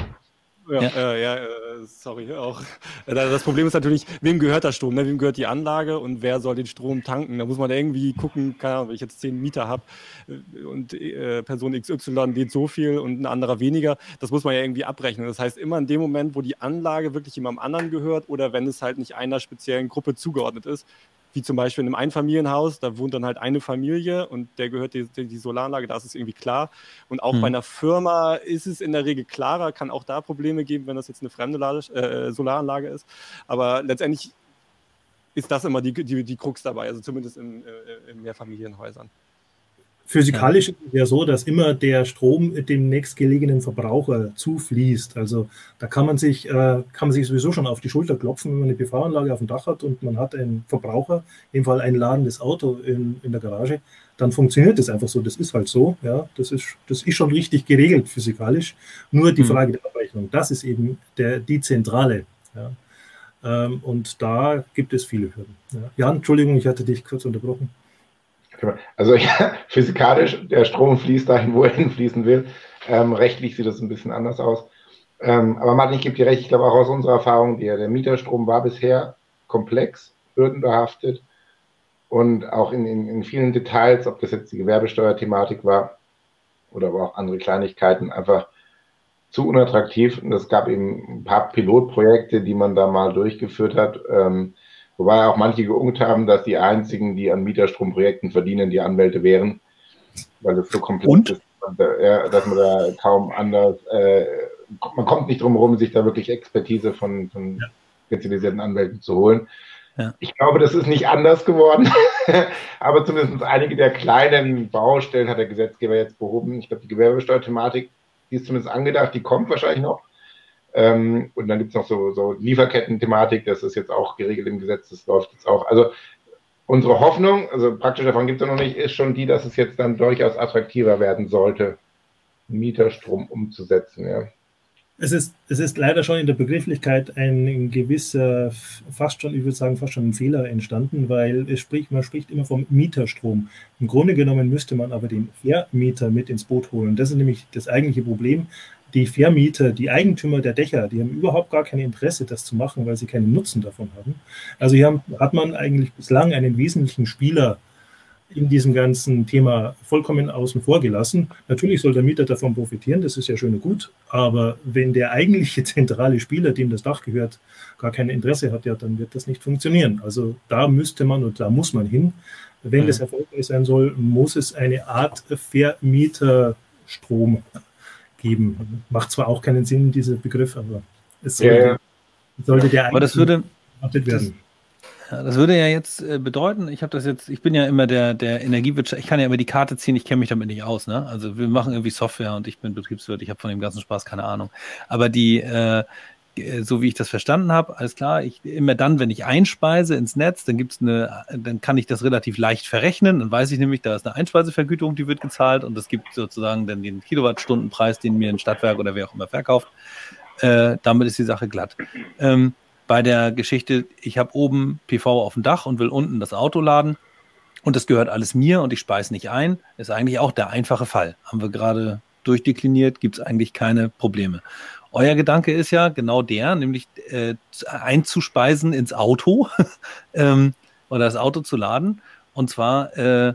Ja, ja. Äh, ja äh, sorry, auch. Das Problem ist natürlich, wem gehört der Strom, ne? wem gehört die Anlage und wer soll den Strom tanken? Da muss man irgendwie gucken, keine Ahnung, wenn ich jetzt zehn Mieter habe äh, und äh, Person XY lädt so viel und ein anderer weniger, das muss man ja irgendwie abrechnen. Das heißt, immer in dem Moment, wo die Anlage wirklich jemandem anderen gehört oder wenn es halt nicht einer speziellen Gruppe zugeordnet ist, wie zum Beispiel in einem Einfamilienhaus, da wohnt dann halt eine Familie und der gehört die, die Solaranlage, da ist es irgendwie klar. Und auch hm. bei einer Firma ist es in der Regel klarer, kann auch da Probleme geben, wenn das jetzt eine fremde Lade, äh, Solaranlage ist. Aber letztendlich ist das immer die, die, die Krux dabei, also zumindest in, äh, in Mehrfamilienhäusern. Physikalisch ist es ja so, dass immer der Strom dem nächstgelegenen Verbraucher zufließt. Also da kann man sich, äh, kann man sich sowieso schon auf die Schulter klopfen, wenn man eine PV-Anlage auf dem Dach hat und man hat einen Verbraucher, in dem Fall ein ladendes Auto in, in der Garage, dann funktioniert das einfach so. Das ist halt so. Ja, das ist, das ist schon richtig geregelt physikalisch. Nur die mhm. Frage der Abrechnung, das ist eben der, die Zentrale. Ja. Ähm, und da gibt es viele Hürden. Ja. Jan, Entschuldigung, ich hatte dich kurz unterbrochen. Also ja, physikalisch, der Strom fließt dahin, wo er hinfließen will. Ähm, rechtlich sieht das ein bisschen anders aus. Ähm, aber Martin, ich gebe dir recht, ich glaube auch aus unserer Erfahrung, der, der Mieterstrom war bisher komplex, hürdenbehaftet und auch in, in, in vielen Details, ob das jetzt die Gewerbesteuerthematik war oder aber auch andere Kleinigkeiten, einfach zu unattraktiv. Und es gab eben ein paar Pilotprojekte, die man da mal durchgeführt hat. Ähm, Wobei auch manche geungt haben, dass die einzigen, die an Mieterstromprojekten verdienen, die Anwälte wären, weil es so komplex ist, dass man da kaum anders, äh, man kommt nicht drum herum, sich da wirklich Expertise von, von ja. spezialisierten Anwälten zu holen. Ja. Ich glaube, das ist nicht anders geworden, aber zumindest einige der kleinen Baustellen hat der Gesetzgeber jetzt behoben. Ich glaube, die Gewerbesteuerthematik, die ist zumindest angedacht, die kommt wahrscheinlich noch. Ähm, und dann gibt es noch so, so Lieferketten-Thematik, das ist jetzt auch geregelt im Gesetz, das läuft jetzt auch. Also unsere Hoffnung, also praktisch davon gibt es noch nicht, ist schon die, dass es jetzt dann durchaus attraktiver werden sollte, Mieterstrom umzusetzen. Ja. Es ist, es ist leider schon in der Begrifflichkeit ein gewisser, fast schon, ich würde sagen, fast schon ein Fehler entstanden, weil es spricht, man spricht immer vom Mieterstrom. Im Grunde genommen müsste man aber den Vermieter mit ins Boot holen. Das ist nämlich das eigentliche Problem die Vermieter, die Eigentümer der Dächer, die haben überhaupt gar kein Interesse, das zu machen, weil sie keinen Nutzen davon haben. Also hier hat man eigentlich bislang einen wesentlichen Spieler in diesem ganzen Thema vollkommen außen vor gelassen. Natürlich soll der Mieter davon profitieren, das ist ja schön und gut, aber wenn der eigentliche zentrale Spieler, dem das Dach gehört, gar kein Interesse hat, ja, dann wird das nicht funktionieren. Also da müsste man und da muss man hin, Wenn mhm. das erfolgreich sein soll, muss es eine Art Vermieterstrom geben. Macht zwar auch keinen Sinn, dieser Begriff, aber es sollte, ja, ja. sollte der aber das würde werden. Das, das würde ja jetzt äh, bedeuten, ich habe das jetzt, ich bin ja immer der, der Energiewirtschaft, ich kann ja immer die Karte ziehen, ich kenne mich damit nicht aus, ne? Also wir machen irgendwie Software und ich bin Betriebswirt, ich habe von dem ganzen Spaß keine Ahnung. Aber die, äh, äh, so wie ich das verstanden habe, alles klar, ich, immer dann, wenn ich einspeise ins Netz, dann gibt's eine, dann kann ich das relativ leicht verrechnen. Dann weiß ich nämlich, da ist eine Einspeisevergütung, die wird gezahlt und es gibt sozusagen dann den Kilowattstundenpreis, den mir ein Stadtwerk oder wer auch immer verkauft. Äh, damit ist die Sache glatt. Ähm, bei der Geschichte, ich habe oben PV auf dem Dach und will unten das Auto laden und das gehört alles mir und ich speise nicht ein, ist eigentlich auch der einfache Fall. Haben wir gerade durchdekliniert, gibt es eigentlich keine Probleme. Euer Gedanke ist ja genau der, nämlich äh, einzuspeisen ins Auto ähm, oder das Auto zu laden. Und zwar äh,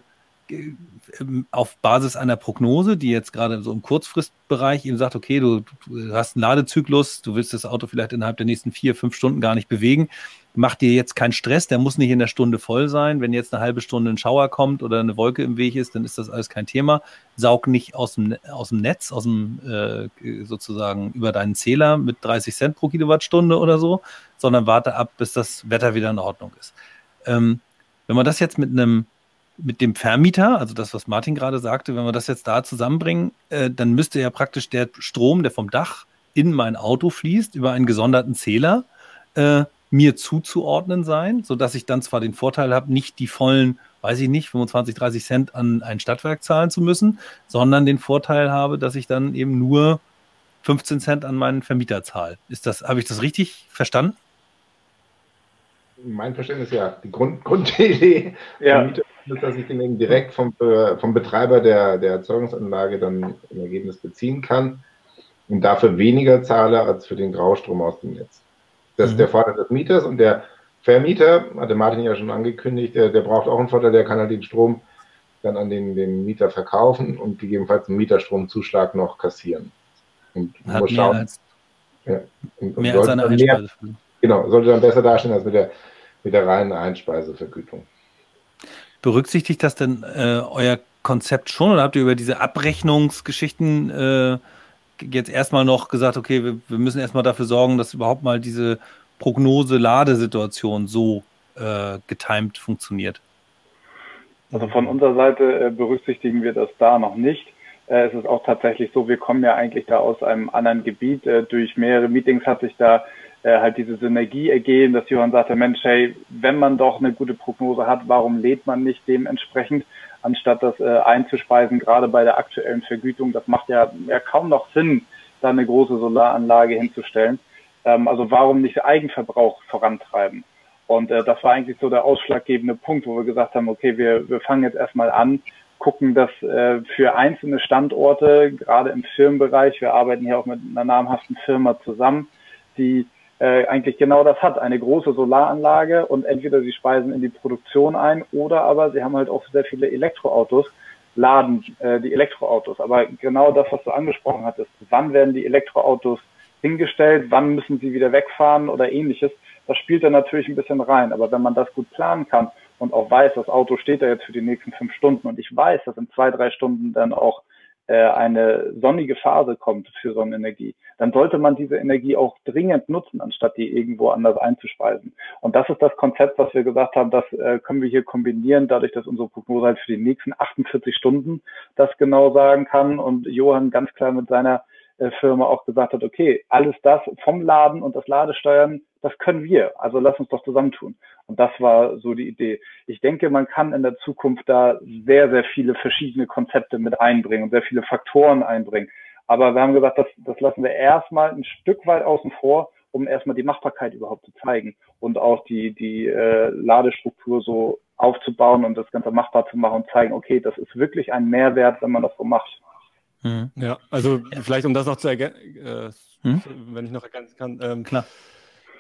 auf Basis einer Prognose, die jetzt gerade so im Kurzfristbereich eben sagt, okay, du, du, hast einen Ladezyklus, du willst das Auto vielleicht innerhalb der nächsten vier, fünf Stunden gar nicht bewegen, mach dir jetzt keinen Stress, der muss nicht in der Stunde voll sein. Wenn jetzt eine halbe Stunde ein Schauer kommt oder eine Wolke im Weg ist, dann ist das alles kein Thema. Saug nicht aus dem, aus dem Netz, aus dem äh, sozusagen über deinen Zähler mit 30 Cent pro Kilowattstunde oder so, sondern warte ab, bis das Wetter wieder in Ordnung ist. Ähm, wenn man das jetzt mit einem mit dem Vermieter, also das, was Martin gerade sagte, wenn wir das jetzt da zusammenbringen, äh, dann müsste ja praktisch der Strom, der vom Dach in mein Auto fließt, über einen gesonderten Zähler, äh, mir zuzuordnen sein, sodass ich dann zwar den Vorteil habe, nicht die vollen, weiß ich nicht, 25, 30 Cent an ein Stadtwerk zahlen zu müssen, sondern den Vorteil habe, dass ich dann eben nur 15 Cent an meinen Vermieter zahle. Ist das, habe ich das richtig verstanden? Mein Verständnis ja. Die Grund, Grundidee ja. Vermieter ist, dass ich den eben direkt vom, äh, vom Betreiber der, der Erzeugungsanlage dann im Ergebnis beziehen kann und dafür weniger zahle als für den Graustrom aus dem Netz. Das mhm. ist der Vorteil des Mieters und der Vermieter, hatte Martin ja schon angekündigt, der, der braucht auch einen Vorteil, der kann halt den Strom dann an den, den Mieter verkaufen und gegebenenfalls einen Mieterstromzuschlag noch kassieren. Und Hat muss schauen. Mehr als, ja, und, mehr als eine Einspeise. Genau, sollte dann besser dastehen als mit der, mit der reinen Einspeisevergütung. Berücksichtigt das denn äh, euer Konzept schon oder habt ihr über diese Abrechnungsgeschichten äh, jetzt erstmal noch gesagt, okay, wir, wir müssen erstmal dafür sorgen, dass überhaupt mal diese Prognose-Ladesituation so äh, getimed funktioniert? Also von unserer Seite äh, berücksichtigen wir das da noch nicht. Äh, es ist auch tatsächlich so, wir kommen ja eigentlich da aus einem anderen Gebiet. Äh, durch mehrere Meetings hat sich da äh, halt diese Synergie ergeben, dass Johann sagte, Mensch, hey, wenn man doch eine gute Prognose hat, warum lädt man nicht dementsprechend? Anstatt das äh, einzuspeisen, gerade bei der aktuellen Vergütung. Das macht ja, ja kaum noch Sinn, da eine große Solaranlage hinzustellen. Ähm, also warum nicht Eigenverbrauch vorantreiben? Und äh, das war eigentlich so der ausschlaggebende Punkt, wo wir gesagt haben, okay, wir, wir fangen jetzt erstmal an, gucken, dass äh, für einzelne Standorte, gerade im Firmenbereich, wir arbeiten hier auch mit einer namhaften Firma zusammen, die äh, eigentlich genau das hat, eine große Solaranlage und entweder sie speisen in die Produktion ein oder aber sie haben halt auch sehr viele Elektroautos, laden äh, die Elektroautos. Aber genau das, was du angesprochen hattest, wann werden die Elektroautos hingestellt, wann müssen sie wieder wegfahren oder ähnliches, das spielt da natürlich ein bisschen rein. Aber wenn man das gut planen kann und auch weiß, das Auto steht da jetzt für die nächsten fünf Stunden und ich weiß, dass in zwei, drei Stunden dann auch eine sonnige Phase kommt für Sonnenenergie, dann sollte man diese Energie auch dringend nutzen, anstatt die irgendwo anders einzuspeisen. Und das ist das Konzept, was wir gesagt haben, das äh, können wir hier kombinieren, dadurch, dass unsere Prognose halt für die nächsten 48 Stunden das genau sagen kann und Johann ganz klar mit seiner äh, Firma auch gesagt hat, okay, alles das vom Laden und das Ladesteuern, das können wir. Also lass uns doch zusammentun. Und das war so die Idee. Ich denke, man kann in der Zukunft da sehr, sehr viele verschiedene Konzepte mit einbringen und sehr viele Faktoren einbringen. Aber wir haben gesagt, das, das lassen wir erstmal ein Stück weit außen vor, um erstmal die Machbarkeit überhaupt zu zeigen und auch die, die äh, Ladestruktur so aufzubauen und das Ganze machbar zu machen und zeigen, okay, das ist wirklich ein Mehrwert, wenn man das so macht. Mhm. Ja, also ja. vielleicht um das noch zu ergänzen, äh, hm? wenn ich noch ergänzen kann. Ähm, Klar.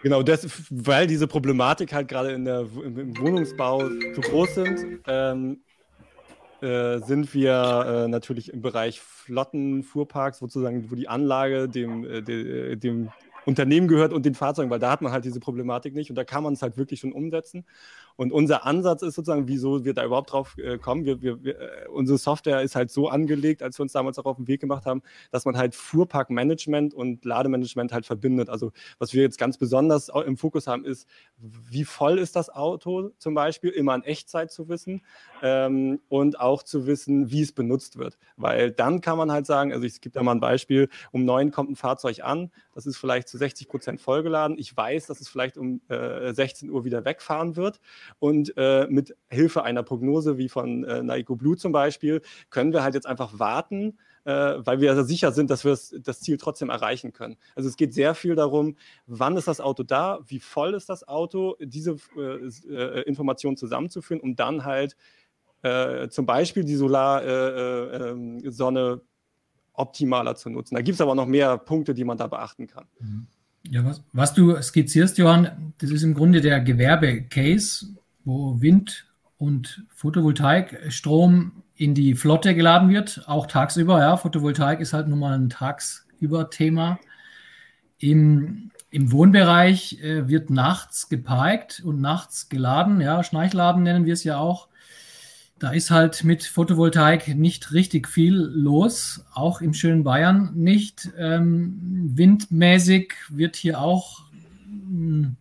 Genau, das, weil diese Problematik halt gerade in der, im Wohnungsbau zu groß sind, ähm, äh, sind wir äh, natürlich im Bereich Flottenfuhrparks, sozusagen, wo die Anlage dem, äh, de, dem Unternehmen gehört und den Fahrzeugen, weil da hat man halt diese Problematik nicht und da kann man es halt wirklich schon umsetzen. Und unser Ansatz ist sozusagen, wieso wir da überhaupt drauf äh, kommen. Wir, wir, wir, äh, unsere Software ist halt so angelegt, als wir uns damals auch auf den Weg gemacht haben, dass man halt Fuhrparkmanagement und Lademanagement halt verbindet. Also was wir jetzt ganz besonders im Fokus haben, ist, wie voll ist das Auto zum Beispiel, immer in Echtzeit zu wissen ähm, und auch zu wissen, wie es benutzt wird. Weil dann kann man halt sagen, also ich gebe da mal ein Beispiel, um neun kommt ein Fahrzeug an, das ist vielleicht zu 60 Prozent vollgeladen. Ich weiß, dass es vielleicht um äh, 16 Uhr wieder wegfahren wird und äh, mit Hilfe einer Prognose wie von äh, Naiko Blue zum Beispiel können wir halt jetzt einfach warten, äh, weil wir sicher sind, dass wir das Ziel trotzdem erreichen können. Also es geht sehr viel darum, wann ist das Auto da, wie voll ist das Auto, diese äh, äh, Informationen zusammenzuführen, um dann halt äh, zum Beispiel die Solarsonne äh, äh, optimaler zu nutzen. Da gibt es aber noch mehr Punkte, die man da beachten kann. Mhm. Ja, was, was du skizzierst, Johann, das ist im Grunde der Gewerbe-Case, wo Wind und Photovoltaikstrom in die Flotte geladen wird, auch tagsüber. Ja, Photovoltaik ist halt nun mal ein tagsüber Thema. Im, im Wohnbereich äh, wird nachts geparkt und nachts geladen. Ja, Schneichladen nennen wir es ja auch. Da ist halt mit Photovoltaik nicht richtig viel los, auch im schönen Bayern nicht. Ähm, windmäßig wird hier auch hm,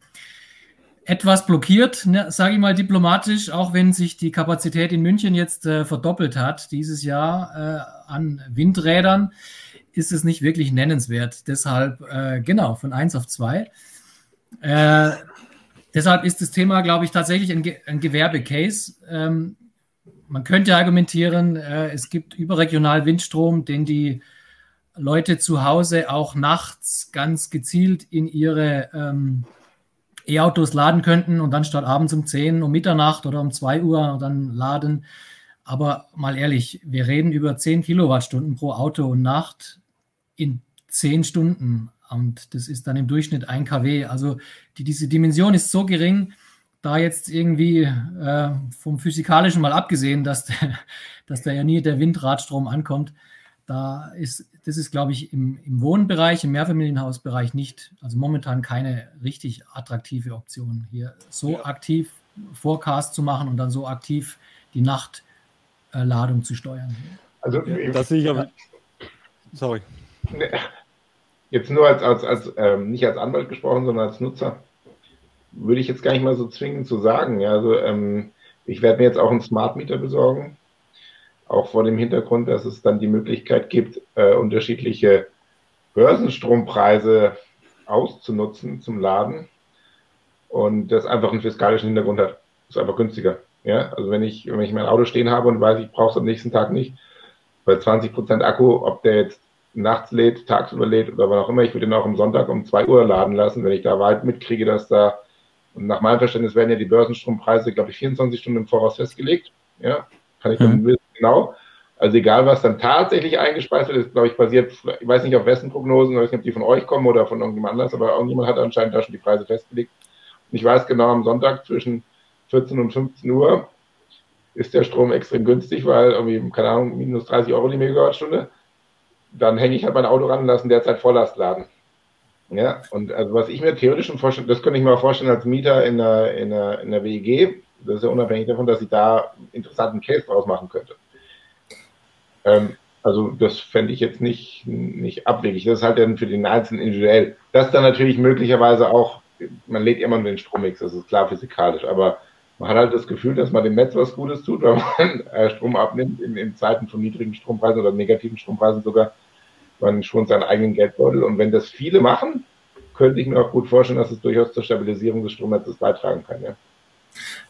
etwas blockiert, ne, sage ich mal diplomatisch, auch wenn sich die Kapazität in München jetzt äh, verdoppelt hat dieses Jahr äh, an Windrädern, ist es nicht wirklich nennenswert. Deshalb, äh, genau, von 1 auf 2. Äh, deshalb ist das Thema, glaube ich, tatsächlich ein, Ge ein Gewerbecase. Ähm, man könnte argumentieren, äh, es gibt überregional Windstrom, den die Leute zu Hause auch nachts ganz gezielt in ihre ähm, E-Autos laden könnten und dann statt abends um 10, um Mitternacht oder um 2 Uhr dann laden. Aber mal ehrlich, wir reden über 10 Kilowattstunden pro Auto und Nacht in 10 Stunden. Und das ist dann im Durchschnitt 1 kW. Also die, diese Dimension ist so gering, da jetzt irgendwie äh, vom Physikalischen mal abgesehen, dass, der, dass da ja nie der Windradstrom ankommt, da ist, das ist, glaube ich, im, im Wohnbereich, im Mehrfamilienhausbereich nicht, also momentan keine richtig attraktive Option, hier so ja. aktiv Forecast zu machen und dann so aktiv die Nachtladung äh, zu steuern. Also, ja, das sehe ich aber. Sorry. Jetzt nur als, als, als ähm, nicht als Anwalt gesprochen, sondern als Nutzer würde ich jetzt gar nicht mal so zwingend zu sagen. Ja, also ähm, ich werde mir jetzt auch einen Smart Meter besorgen, auch vor dem Hintergrund, dass es dann die Möglichkeit gibt, äh, unterschiedliche Börsenstrompreise auszunutzen zum Laden und das einfach einen fiskalischen Hintergrund hat. Ist einfach günstiger. Ja, also wenn ich, wenn ich mein Auto stehen habe und weiß, ich brauche es am nächsten Tag nicht, bei 20 Prozent Akku, ob der jetzt nachts lädt, tagsüber lädt oder wann auch immer, ich würde ihn auch am Sonntag um 2 Uhr laden lassen, wenn ich da weit mitkriege, dass da und nach meinem Verständnis werden ja die Börsenstrompreise, glaube ich, 24 Stunden im Voraus festgelegt. Ja, kann ich mhm. wissen, genau. Also egal, was dann tatsächlich eingespeist wird, ist, glaube ich, basiert, ich weiß nicht, auf wessen Prognosen, ich weiß nicht, ob die von euch kommen oder von irgendjemand anders, aber irgendjemand hat anscheinend da schon die Preise festgelegt. Und ich weiß genau, am Sonntag zwischen 14 und 15 Uhr ist der Strom extrem günstig, weil irgendwie, keine Ahnung, minus 30 Euro die Megawattstunde. Dann hänge ich halt mein Auto ran und lasse derzeit Volllast laden. Ja, und also was ich mir theoretisch schon vorstellen, das könnte ich mir auch vorstellen als Mieter in der, in der, in der WEG, das ist ja unabhängig davon, dass ich da einen interessanten Case draus machen könnte. Ähm, also das fände ich jetzt nicht, nicht abwegig. Das ist halt dann für den Einzelnen individuell. Das dann natürlich möglicherweise auch, man lädt immer nur den Strommix, das ist klar physikalisch, aber man hat halt das Gefühl, dass man dem Netz was Gutes tut, wenn man äh, Strom abnimmt in, in Zeiten von niedrigen Strompreisen oder negativen Strompreisen sogar man schon seinen eigenen Geldbeutel. Und wenn das viele machen, könnte ich mir auch gut vorstellen, dass es durchaus zur Stabilisierung des Stromnetzes beitragen kann. Ja.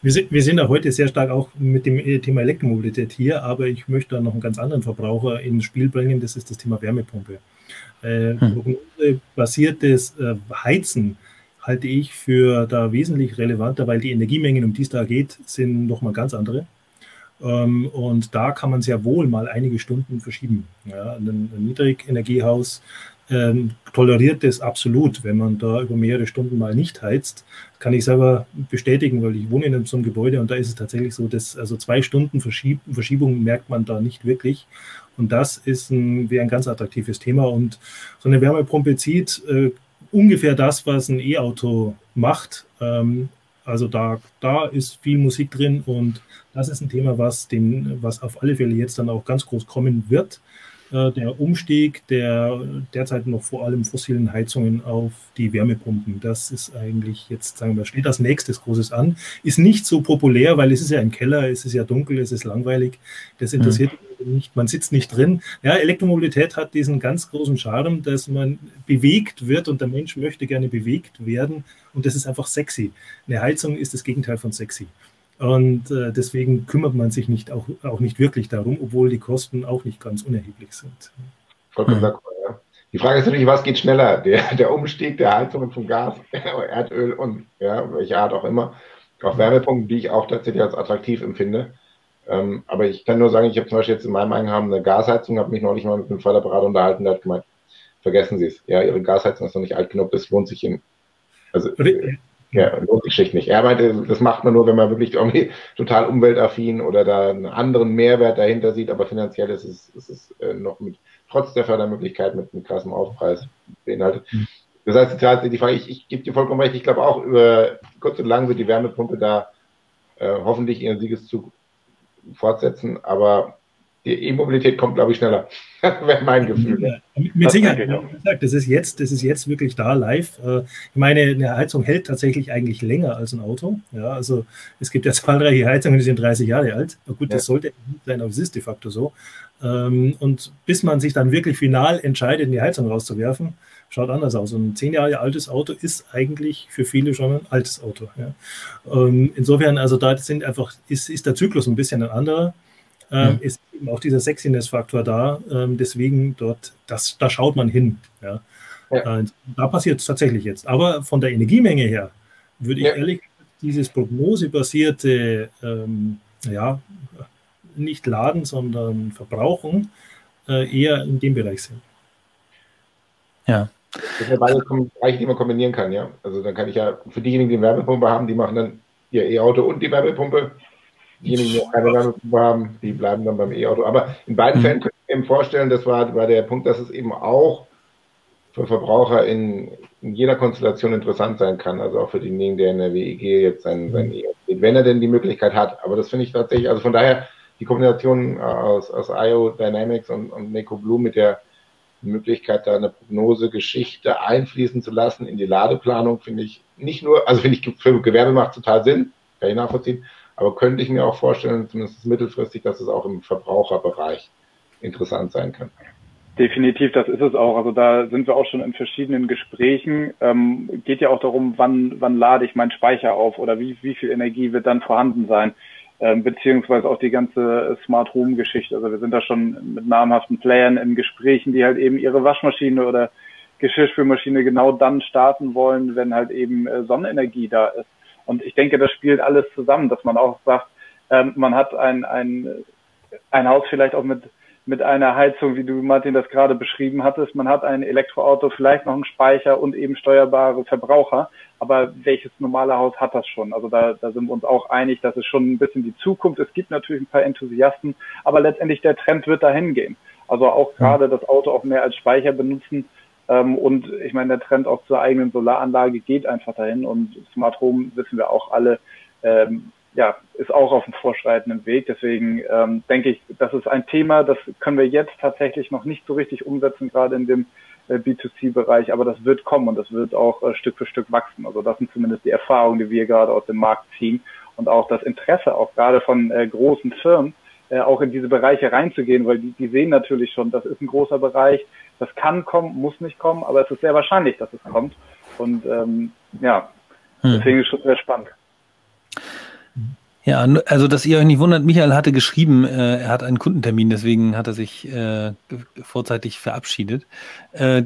Wir sind, wir sind ja heute sehr stark auch mit dem Thema Elektromobilität hier, aber ich möchte da noch einen ganz anderen Verbraucher ins Spiel bringen, das ist das Thema Wärmepumpe. Äh, hm. Basiertes äh, Heizen halte ich für da wesentlich relevanter, weil die Energiemengen, um die es da geht, sind nochmal ganz andere. Ähm, und da kann man sehr wohl mal einige Stunden verschieben. Ja, ein, ein Niedrigenergiehaus ähm, toleriert das absolut, wenn man da über mehrere Stunden mal nicht heizt. Kann ich selber bestätigen, weil ich wohne in so einem Gebäude und da ist es tatsächlich so, dass also zwei Stunden Verschieb Verschiebung merkt man da nicht wirklich. Und das ein, wäre ein ganz attraktives Thema. Und so eine Wärmepumpe zieht äh, ungefähr das, was ein E-Auto macht. Ähm, Also da, da ist viel Musik drin und das ist ein Thema, was, den, was auf alle Fälle jetzt dann auch ganz groß kommen wird. Äh, der Umstieg der derzeit noch vor allem fossilen Heizungen auf die Wärmepumpen. Das ist eigentlich jetzt, sagen wir, steht als nächstes Großes an. Ist nicht so populär, weil es ist ja ein Keller, es ist ja dunkel, es ist langweilig. Das interessiert mhm. nicht, man sitzt nicht drin. Ja, Elektromobilität hat diesen ganz großen Charme, dass man bewegt wird und der Mensch möchte gerne bewegt werden und das ist einfach sexy. Eine Heizung ist das Gegenteil von sexy. Und äh, deswegen kümmert man sich nicht auch, auch nicht wirklich darum, obwohl die Kosten auch nicht ganz unerheblich sind. Vollkommen ja. Die Frage ist natürlich, was geht schneller? Der, der Umstieg der Heizungen von Gas, Erdöl und ja, welche Art auch immer, auf Wärmepumpen, die ich auch tatsächlich als attraktiv empfinde. Ähm, aber ich kann nur sagen, ich habe zum Beispiel jetzt in meinem Eigenheim eine Gasheizung, habe mich neulich mal mit einem Förderberater unterhalten, der hat gemeint, vergessen Sie es. Ja, Ihre Gasheizung ist noch nicht alt genug, das lohnt sich in, also, ja, lohnt sich schlicht nicht. Er meinte, das macht man nur, wenn man wirklich irgendwie total umweltaffin oder da einen anderen Mehrwert dahinter sieht, aber finanziell ist es, ist es äh, noch mit, trotz der Fördermöglichkeit mit einem krassen Aufpreis beinhaltet. Das heißt, die Frage, ich, ich gebe dir vollkommen recht, ich glaube auch, über kurz und lang wird die Wärmepumpe da äh, hoffentlich ihren Siegeszug fortsetzen, aber die E-Mobilität kommt, glaube ich, schneller. Wäre mein Gefühl. Ja, mit Sicherheit. Wie gesagt, das ist jetzt, das ist jetzt wirklich da live. Äh, ich meine, eine Heizung hält tatsächlich eigentlich länger als ein Auto. Ja, also es gibt ja zahlreiche Heizungen, die sind 30 Jahre alt. Na gut, das ja. sollte nicht sein, aber es ist de facto so. Ähm, und bis man sich dann wirklich final entscheidet, in die Heizung rauszuwerfen, schaut anders aus. Und ein zehn Jahre altes Auto ist eigentlich für viele schon ein altes Auto. Ja. Ähm, insofern, also da sind einfach, ist, ist der Zyklus ein bisschen ein anderer ähm, mhm. ist eben auch dieser Sexiness-Faktor da. Ähm, deswegen dort, das, da schaut man hin. Ja. ja. Äh, da passiert es tatsächlich jetzt. Aber von der Energiemenge her würde ich ja. ehrlich dieses prognosebasierte, ähm, ja, nicht laden, sondern verbrauchen, äh, eher in dem Bereich sehen. Ja. Das sind beide Bereiche, die man kombinieren kann, ja. Also dann kann ich ja für diejenigen, die eine Wärmepumpe haben, die machen dann ihr E-Auto und die Wärmepumpe Diejenigen, die keine Wärmepumpe haben, die bleiben dann beim E-Auto. Aber in beiden mhm. Fällen könnte ich mir vorstellen, das war, war der Punkt, dass es eben auch für Verbraucher in, in jeder Konstellation interessant sein kann. Also auch für denjenigen, der in der WEG jetzt sein, sein E-Auto wenn er denn die Möglichkeit hat. Aber das finde ich tatsächlich, also von daher die Kombination aus, aus IO Dynamics und, und Neko Blue mit der Möglichkeit, da eine Prognosegeschichte einfließen zu lassen in die Ladeplanung, finde ich nicht nur, also finde ich für Gewerbe macht total Sinn, kann ich nachvollziehen, aber könnte ich mir auch vorstellen, zumindest mittelfristig, dass es auch im Verbraucherbereich interessant sein kann. Definitiv, das ist es auch. Also da sind wir auch schon in verschiedenen Gesprächen. Ähm, geht ja auch darum, wann, wann lade ich meinen Speicher auf oder wie, wie viel Energie wird dann vorhanden sein, ähm, beziehungsweise auch die ganze Smart Home Geschichte. Also wir sind da schon mit namhaften Playern in Gesprächen, die halt eben ihre Waschmaschine oder Geschirrspülmaschine genau dann starten wollen, wenn halt eben äh, Sonnenenergie da ist. Und ich denke, das spielt alles zusammen, dass man auch sagt, ähm, man hat ein, ein, ein Haus vielleicht auch mit, mit einer Heizung, wie du, Martin, das gerade beschrieben hattest. Man hat ein Elektroauto, vielleicht noch einen Speicher und eben steuerbare Verbraucher. Aber welches normale Haus hat das schon? Also da, da sind wir uns auch einig, das ist schon ein bisschen die Zukunft. Es gibt natürlich ein paar Enthusiasten, aber letztendlich der Trend wird dahin gehen. Also auch gerade das Auto auch mehr als Speicher benutzen, und ich meine, der Trend auch zur eigenen Solaranlage geht einfach dahin und Smart Home wissen wir auch alle, ähm, ja, ist auch auf dem vorschreitenden Weg. Deswegen ähm, denke ich, das ist ein Thema, das können wir jetzt tatsächlich noch nicht so richtig umsetzen, gerade in dem äh, B2C-Bereich, aber das wird kommen und das wird auch äh, Stück für Stück wachsen. Also das sind zumindest die Erfahrungen, die wir gerade aus dem Markt ziehen und auch das Interesse auch gerade von äh, großen Firmen, äh, auch in diese Bereiche reinzugehen, weil die, die sehen natürlich schon, das ist ein großer Bereich, das kann kommen, muss nicht kommen, aber es ist sehr wahrscheinlich, dass es kommt. Und ähm, ja, hm. deswegen ist es schon sehr spannend. Ja, also dass ihr euch nicht wundert, Michael hatte geschrieben, äh, er hat einen Kundentermin, deswegen hat er sich äh, vorzeitig verabschiedet. Äh,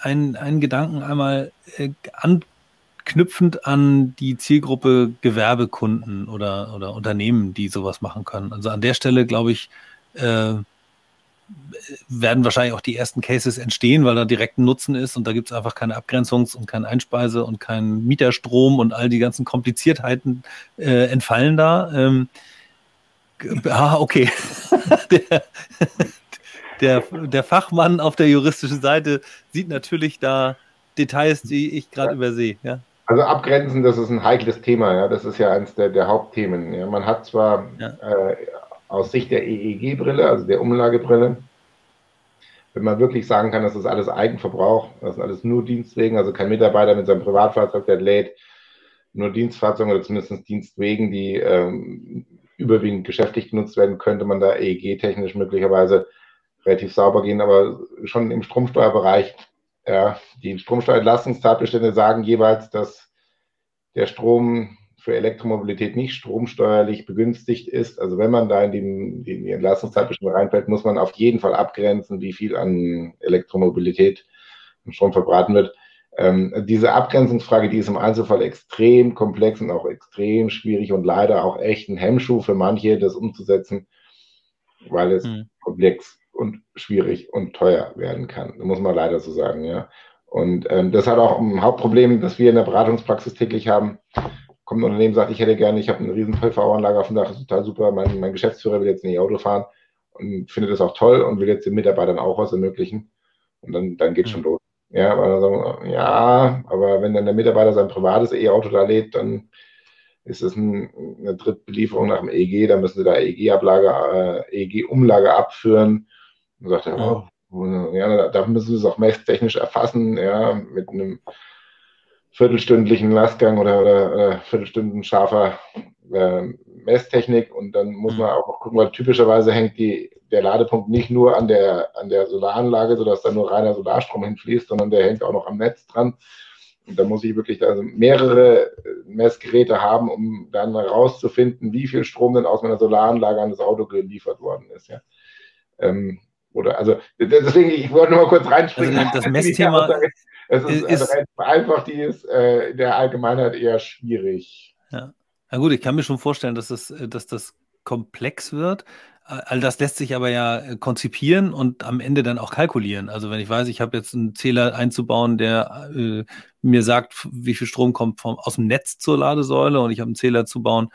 ein, einen Gedanken einmal äh, anknüpfend an die Zielgruppe Gewerbekunden oder, oder Unternehmen, die sowas machen können. Also an der Stelle glaube ich, äh, werden wahrscheinlich auch die ersten Cases entstehen, weil da direkt ein Nutzen ist und da gibt es einfach keine Abgrenzungs- und kein Einspeise- und kein Mieterstrom und all die ganzen Kompliziertheiten äh, entfallen da. Ähm, ah, okay. der, der, der, Fachmann auf der juristischen Seite sieht natürlich da Details, die ich gerade übersehe. Ja? Also abgrenzen, das ist ein heikles Thema, ja. Das ist ja eines der, der Hauptthemen. Ja. Man hat zwar ja. äh, aus Sicht der EEG-Brille, also der Umlagebrille, wenn man wirklich sagen kann, das ist alles Eigenverbrauch, das ist alles nur Dienstwegen, also kein Mitarbeiter mit seinem Privatfahrzeug, der lädt, nur Dienstfahrzeuge oder zumindest Dienstwegen, die ähm, überwiegend geschäftlich genutzt werden, könnte man da EEG-technisch möglicherweise relativ sauber gehen, aber schon im Stromsteuerbereich, ja, die Stromsteuerentlastungstatbestände sagen jeweils, dass der Strom für Elektromobilität nicht stromsteuerlich begünstigt ist. Also wenn man da in die, die Entlastungszeitbestimmung reinfällt, muss man auf jeden Fall abgrenzen, wie viel an Elektromobilität im Strom verbraten wird. Ähm, diese Abgrenzungsfrage, die ist im Einzelfall extrem komplex und auch extrem schwierig und leider auch echt ein Hemmschuh für manche, das umzusetzen, weil es mhm. komplex und schwierig und teuer werden kann. Das muss man leider so sagen, ja. Und ähm, das hat auch ein Hauptproblem, das wir in der Beratungspraxis täglich haben kommt ein Unternehmen, sagt, ich hätte gerne, ich habe eine riesen PV-Anlage auf dem Dach, ist total super, mein, mein Geschäftsführer will jetzt nicht Auto fahren und findet das auch toll und will jetzt den Mitarbeitern auch was ermöglichen. Und dann, dann geht mhm. schon los. Ja, aber sagen, ja, aber wenn dann der Mitarbeiter sein privates E-Auto da lädt, dann ist es ein, eine Drittbelieferung nach dem EEG, dann müssen sie da EEG-Ablage, äh, EEG-Umlage abführen. Und sagt er, oh, ja, da müssen sie es auch messtechnisch erfassen, ja, mit einem viertelstündlichen Lastgang oder, oder, oder Viertelstunden scharfer äh, Messtechnik und dann muss man mhm. auch gucken, weil typischerweise hängt die, der Ladepunkt nicht nur an der, an der Solaranlage, sodass da nur reiner Solarstrom hinfließt, sondern der hängt auch noch am Netz dran. Und da muss ich wirklich also mehrere Messgeräte haben, um dann herauszufinden, wie viel Strom denn aus meiner Solaranlage an das Auto geliefert worden ist. Ja. Ähm, oder also deswegen, ich wollte nur mal kurz reinspringen. Also das Messthema es ist, ist also einfach, die ist äh, in der Allgemeinheit eher schwierig. Ja. Na gut, ich kann mir schon vorstellen, dass das, äh, dass das komplex wird. All das lässt sich aber ja äh, konzipieren und am Ende dann auch kalkulieren. Also wenn ich weiß, ich habe jetzt einen Zähler einzubauen, der äh, mir sagt, wie viel Strom kommt vom, aus dem Netz zur Ladesäule und ich habe einen Zähler zu bauen,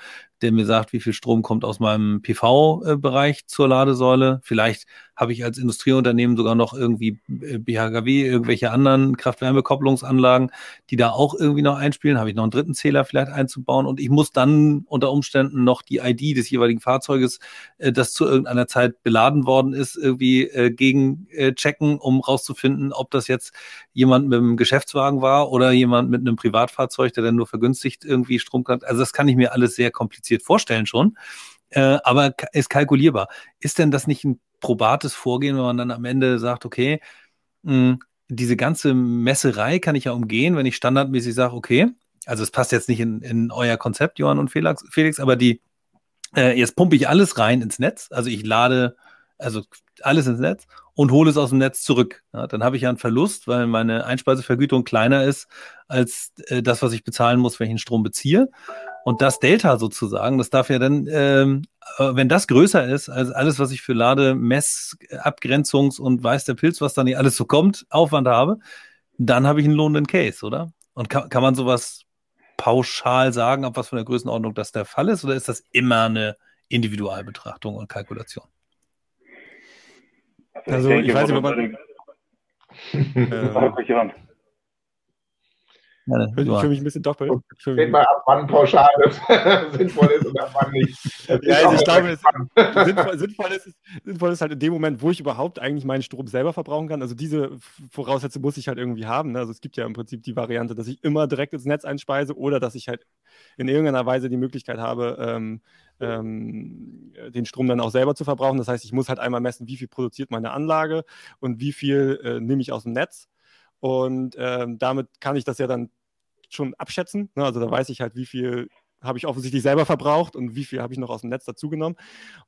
der mir sagt, wie viel Strom kommt aus meinem PV-Bereich zur Ladesäule. Vielleicht habe ich als Industrieunternehmen sogar noch irgendwie BHKW, irgendwelche anderen Kraft-Wärme-Kopplungsanlagen, die da auch irgendwie noch einspielen. Habe ich noch einen dritten Zähler vielleicht einzubauen und ich muss dann unter Umständen noch die ID des jeweiligen Fahrzeuges, äh, das zu irgendeiner Zeit beladen worden ist, irgendwie äh, gegen äh, um rauszufinden, ob das jetzt jemand mit einem Geschäftswagen war oder jemand mit einem Privatfahrzeug, der dann nur vergünstigt irgendwie Strom kann. Also das kann ich mir alles sehr kompliziert vorstellen schon. Äh, aber ist kalkulierbar. Ist denn das nicht ein probates Vorgehen, wenn man dann am Ende sagt, okay, mh, hm, diese ganze Messerei kann ich ja umgehen, wenn ich standardmäßig sage, okay, also es passt jetzt nicht in, in euer Konzept, Johann und Felix, Felix aber die, äh, jetzt pumpe ich alles rein ins Netz, also ich lade also alles ins Netz und hole es aus dem Netz zurück. Ja, dann habe ich ja einen Verlust, weil meine Einspeisevergütung kleiner ist als äh, das, was ich bezahlen muss, wenn ich den Strom beziehe. Und das Delta sozusagen, das darf ja dann, ähm, äh, wenn das größer ist als alles, was ich für Lade, Mess, Abgrenzungs- und weiß der Pilz, was da nicht alles so kommt, Aufwand habe, dann habe ich einen lohnenden Case, oder? Und kann, kann man sowas pauschal sagen, ab was von der Größenordnung das der Fall ist, oder ist das immer eine Individualbetrachtung und Kalkulation? Also, ich, denke, ich weiß nicht, ob man. ähm, ja, ich fühle mich ein bisschen doppelt. Seht mal ab, wann pauschal sinnvoll ist und ab wann nicht. ja, also ich glaube, es, sinnvoll, sinnvoll, ist, sinnvoll ist halt in dem Moment, wo ich überhaupt eigentlich meinen Strom selber verbrauchen kann. Also diese Voraussetzung muss ich halt irgendwie haben. Ne? Also es gibt ja im Prinzip die Variante, dass ich immer direkt ins Netz einspeise oder dass ich halt in irgendeiner Weise die Möglichkeit habe, ähm, ähm, den Strom dann auch selber zu verbrauchen. Das heißt, ich muss halt einmal messen, wie viel produziert meine Anlage und wie viel äh, nehme ich aus dem Netz. Und ähm, damit kann ich das ja dann schon abschätzen. Ne? Also da weiß ich halt, wie viel habe ich offensichtlich selber verbraucht und wie viel habe ich noch aus dem Netz dazugenommen.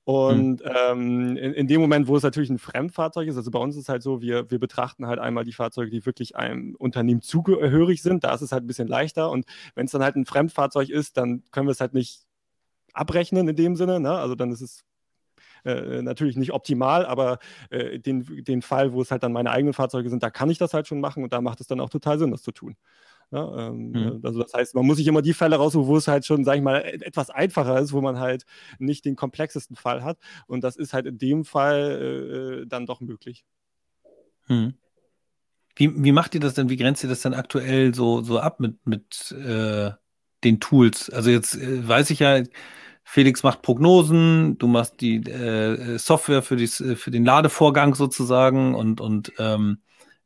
Und mhm. ähm, in, in, dem Moment, wo es natürlich ein Fremdfahrzeug ist, also bei uns ist es halt so, wir, wir betrachten halt einmal die Fahrzeuge, die wirklich einem Unternehmen zugehörig sind. Da ist es halt ein bisschen leichter. Und wenn es dann halt ein Fremdfahrzeug ist, dann können wir es halt nicht abrechnen in dem Sinne. Ne? Also dann ist es äh, natürlich nicht optimal, aber äh, den, den Fall, wo es halt dann meine eigenen Fahrzeuge sind, da kann ich das halt schon machen und da macht es dann auch total Sinn, das zu tun. Ja, ähm, mhm. Also das heißt, man muss sich immer die Fälle raussuchen, wo es halt schon, sag ich mal, etwas einfacher ist, wo man halt nicht den komplexesten Fall hat. Und das ist halt in dem Fall äh, dann doch möglich. Mhm. Wie, wie macht ihr das denn? Wie grenzt ihr das denn aktuell so, so ab mit, mit äh, den Tools? Also jetzt äh, weiß ich ja, Felix macht Prognosen, du machst die äh, Software für, die, für den Ladevorgang sozusagen und, und ähm,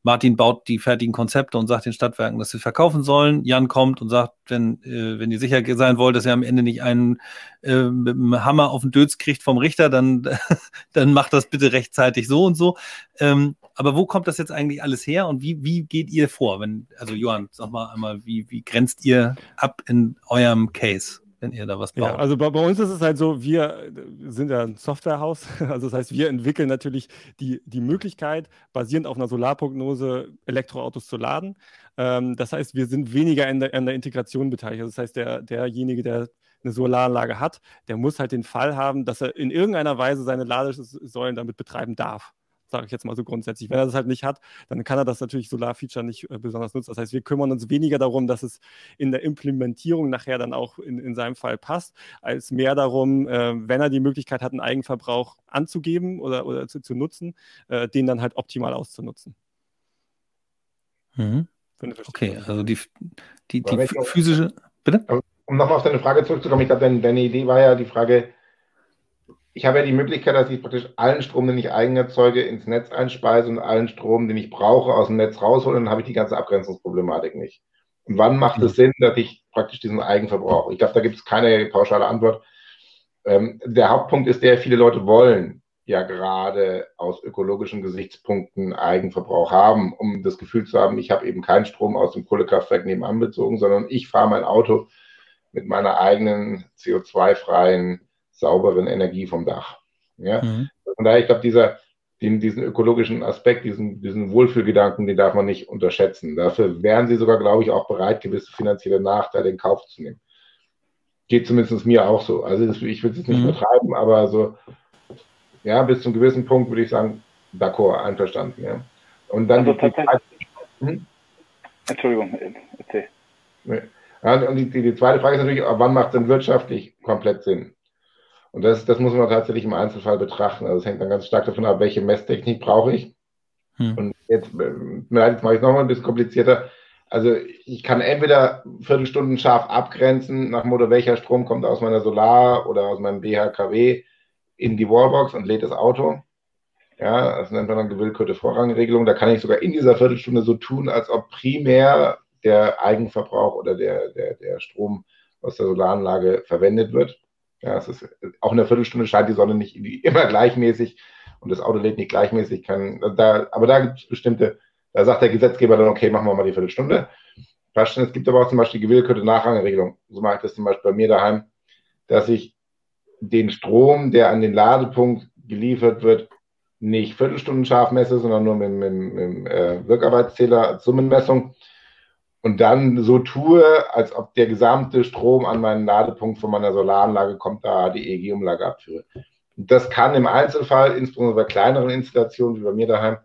Martin baut die fertigen Konzepte und sagt den Stadtwerken, dass sie verkaufen sollen. Jan kommt und sagt, wenn, äh, wenn ihr sicher sein wollt, dass ihr am Ende nicht einen äh, mit dem Hammer auf den Dötz kriegt vom Richter, dann, dann macht das bitte rechtzeitig so und so. Ähm, aber wo kommt das jetzt eigentlich alles her und wie, wie geht ihr vor? Wenn, also Johann, sag mal einmal, wie, wie grenzt ihr ab in eurem Case? wenn ihr da was baut. Ja, also bei, bei, uns ist es halt so, wir sind ja ein Softwarehaus. Also das heißt, wir entwickeln natürlich die, die Möglichkeit, basierend auf einer Solarprognose Elektroautos zu laden. Ähm, das heißt, wir sind weniger in der, in der Integration beteiligt. Also das heißt, der, derjenige, der eine Solaranlage hat, der muss halt den Fall haben, dass er in irgendeiner Weise seine Ladesäulen damit betreiben darf sage ich jetzt mal so grundsätzlich. Wenn er das halt nicht hat, dann kann er das natürlich Solar-Feature nicht äh, besonders nutzen. Das heißt, wir kümmern uns weniger darum, dass es in der Implementierung nachher dann auch in, in seinem Fall passt, als mehr darum, äh, wenn er die Möglichkeit hat, einen Eigenverbrauch anzugeben oder, oder zu, zu nutzen, äh, den dann halt optimal auszunutzen. Mhm. Okay, also die, die, die physische. Bitte? Um nochmal auf deine Frage zurückzukommen, ich glaube, deine, deine Idee war ja die Frage, ich habe ja die Möglichkeit, dass ich praktisch allen Strom, den ich eigen erzeuge, ins Netz einspeise und allen Strom, den ich brauche, aus dem Netz raushole, dann habe ich die ganze Abgrenzungsproblematik nicht. Und wann macht es Sinn, dass ich praktisch diesen Eigenverbrauch? Ich glaube, da gibt es keine pauschale Antwort. Ähm, der Hauptpunkt ist der, viele Leute wollen ja gerade aus ökologischen Gesichtspunkten Eigenverbrauch haben, um das Gefühl zu haben, ich habe eben keinen Strom aus dem Kohlekraftwerk nebenan bezogen, sondern ich fahre mein Auto mit meiner eigenen CO2-freien sauberen Energie vom Dach. Ja? Mhm. Von daher, ich glaube, dieser, den, diesen ökologischen Aspekt, diesen, diesen Wohlfühlgedanken, den darf man nicht unterschätzen. Dafür wären sie sogar, glaube ich, auch bereit, gewisse finanzielle Nachteile in Kauf zu nehmen. Geht zumindest mir auch so. Also das, ich will es nicht mhm. übertreiben, aber so, ja, bis zu einem gewissen Punkt würde ich sagen, d'accord, einverstanden. Ja. Und dann also die, die, hm? Entschuldigung, erzähl. Ja, und die, die, die zweite Frage ist natürlich, wann macht es denn wirtschaftlich komplett Sinn? Und das, das muss man tatsächlich im Einzelfall betrachten. Also es hängt dann ganz stark davon ab, welche Messtechnik brauche ich. Hm. Und jetzt, äh, jetzt mache ich es nochmal ein bisschen komplizierter. Also ich kann entweder Viertelstunden scharf abgrenzen, nach Motto, welcher Strom kommt aus meiner Solar oder aus meinem BHKW in die Wallbox und lädt das Auto. Ja, das nennt man dann gewillkürte Vorrangregelung. Da kann ich sogar in dieser Viertelstunde so tun, als ob primär der Eigenverbrauch oder der, der, der Strom aus der Solaranlage verwendet wird. Ja, es ist auch in der Viertelstunde scheint die Sonne nicht immer gleichmäßig und das Auto lädt nicht gleichmäßig. Kann, da, aber da gibt es bestimmte, da sagt der Gesetzgeber dann, okay, machen wir mal die Viertelstunde. Es gibt aber auch zum Beispiel die gewillkürte Nachrangregelung. So mache ich das zum Beispiel bei mir daheim, dass ich den Strom, der an den Ladepunkt geliefert wird, nicht Viertelstunden scharf messe, sondern nur mit, mit, mit dem äh, Wirkarbeitszähler Summenmessung und dann so tue, als ob der gesamte Strom an meinen Ladepunkt von meiner Solaranlage kommt, da die EEG-Umlage abführe. Das kann im Einzelfall, insbesondere bei kleineren Installationen wie bei mir daheim,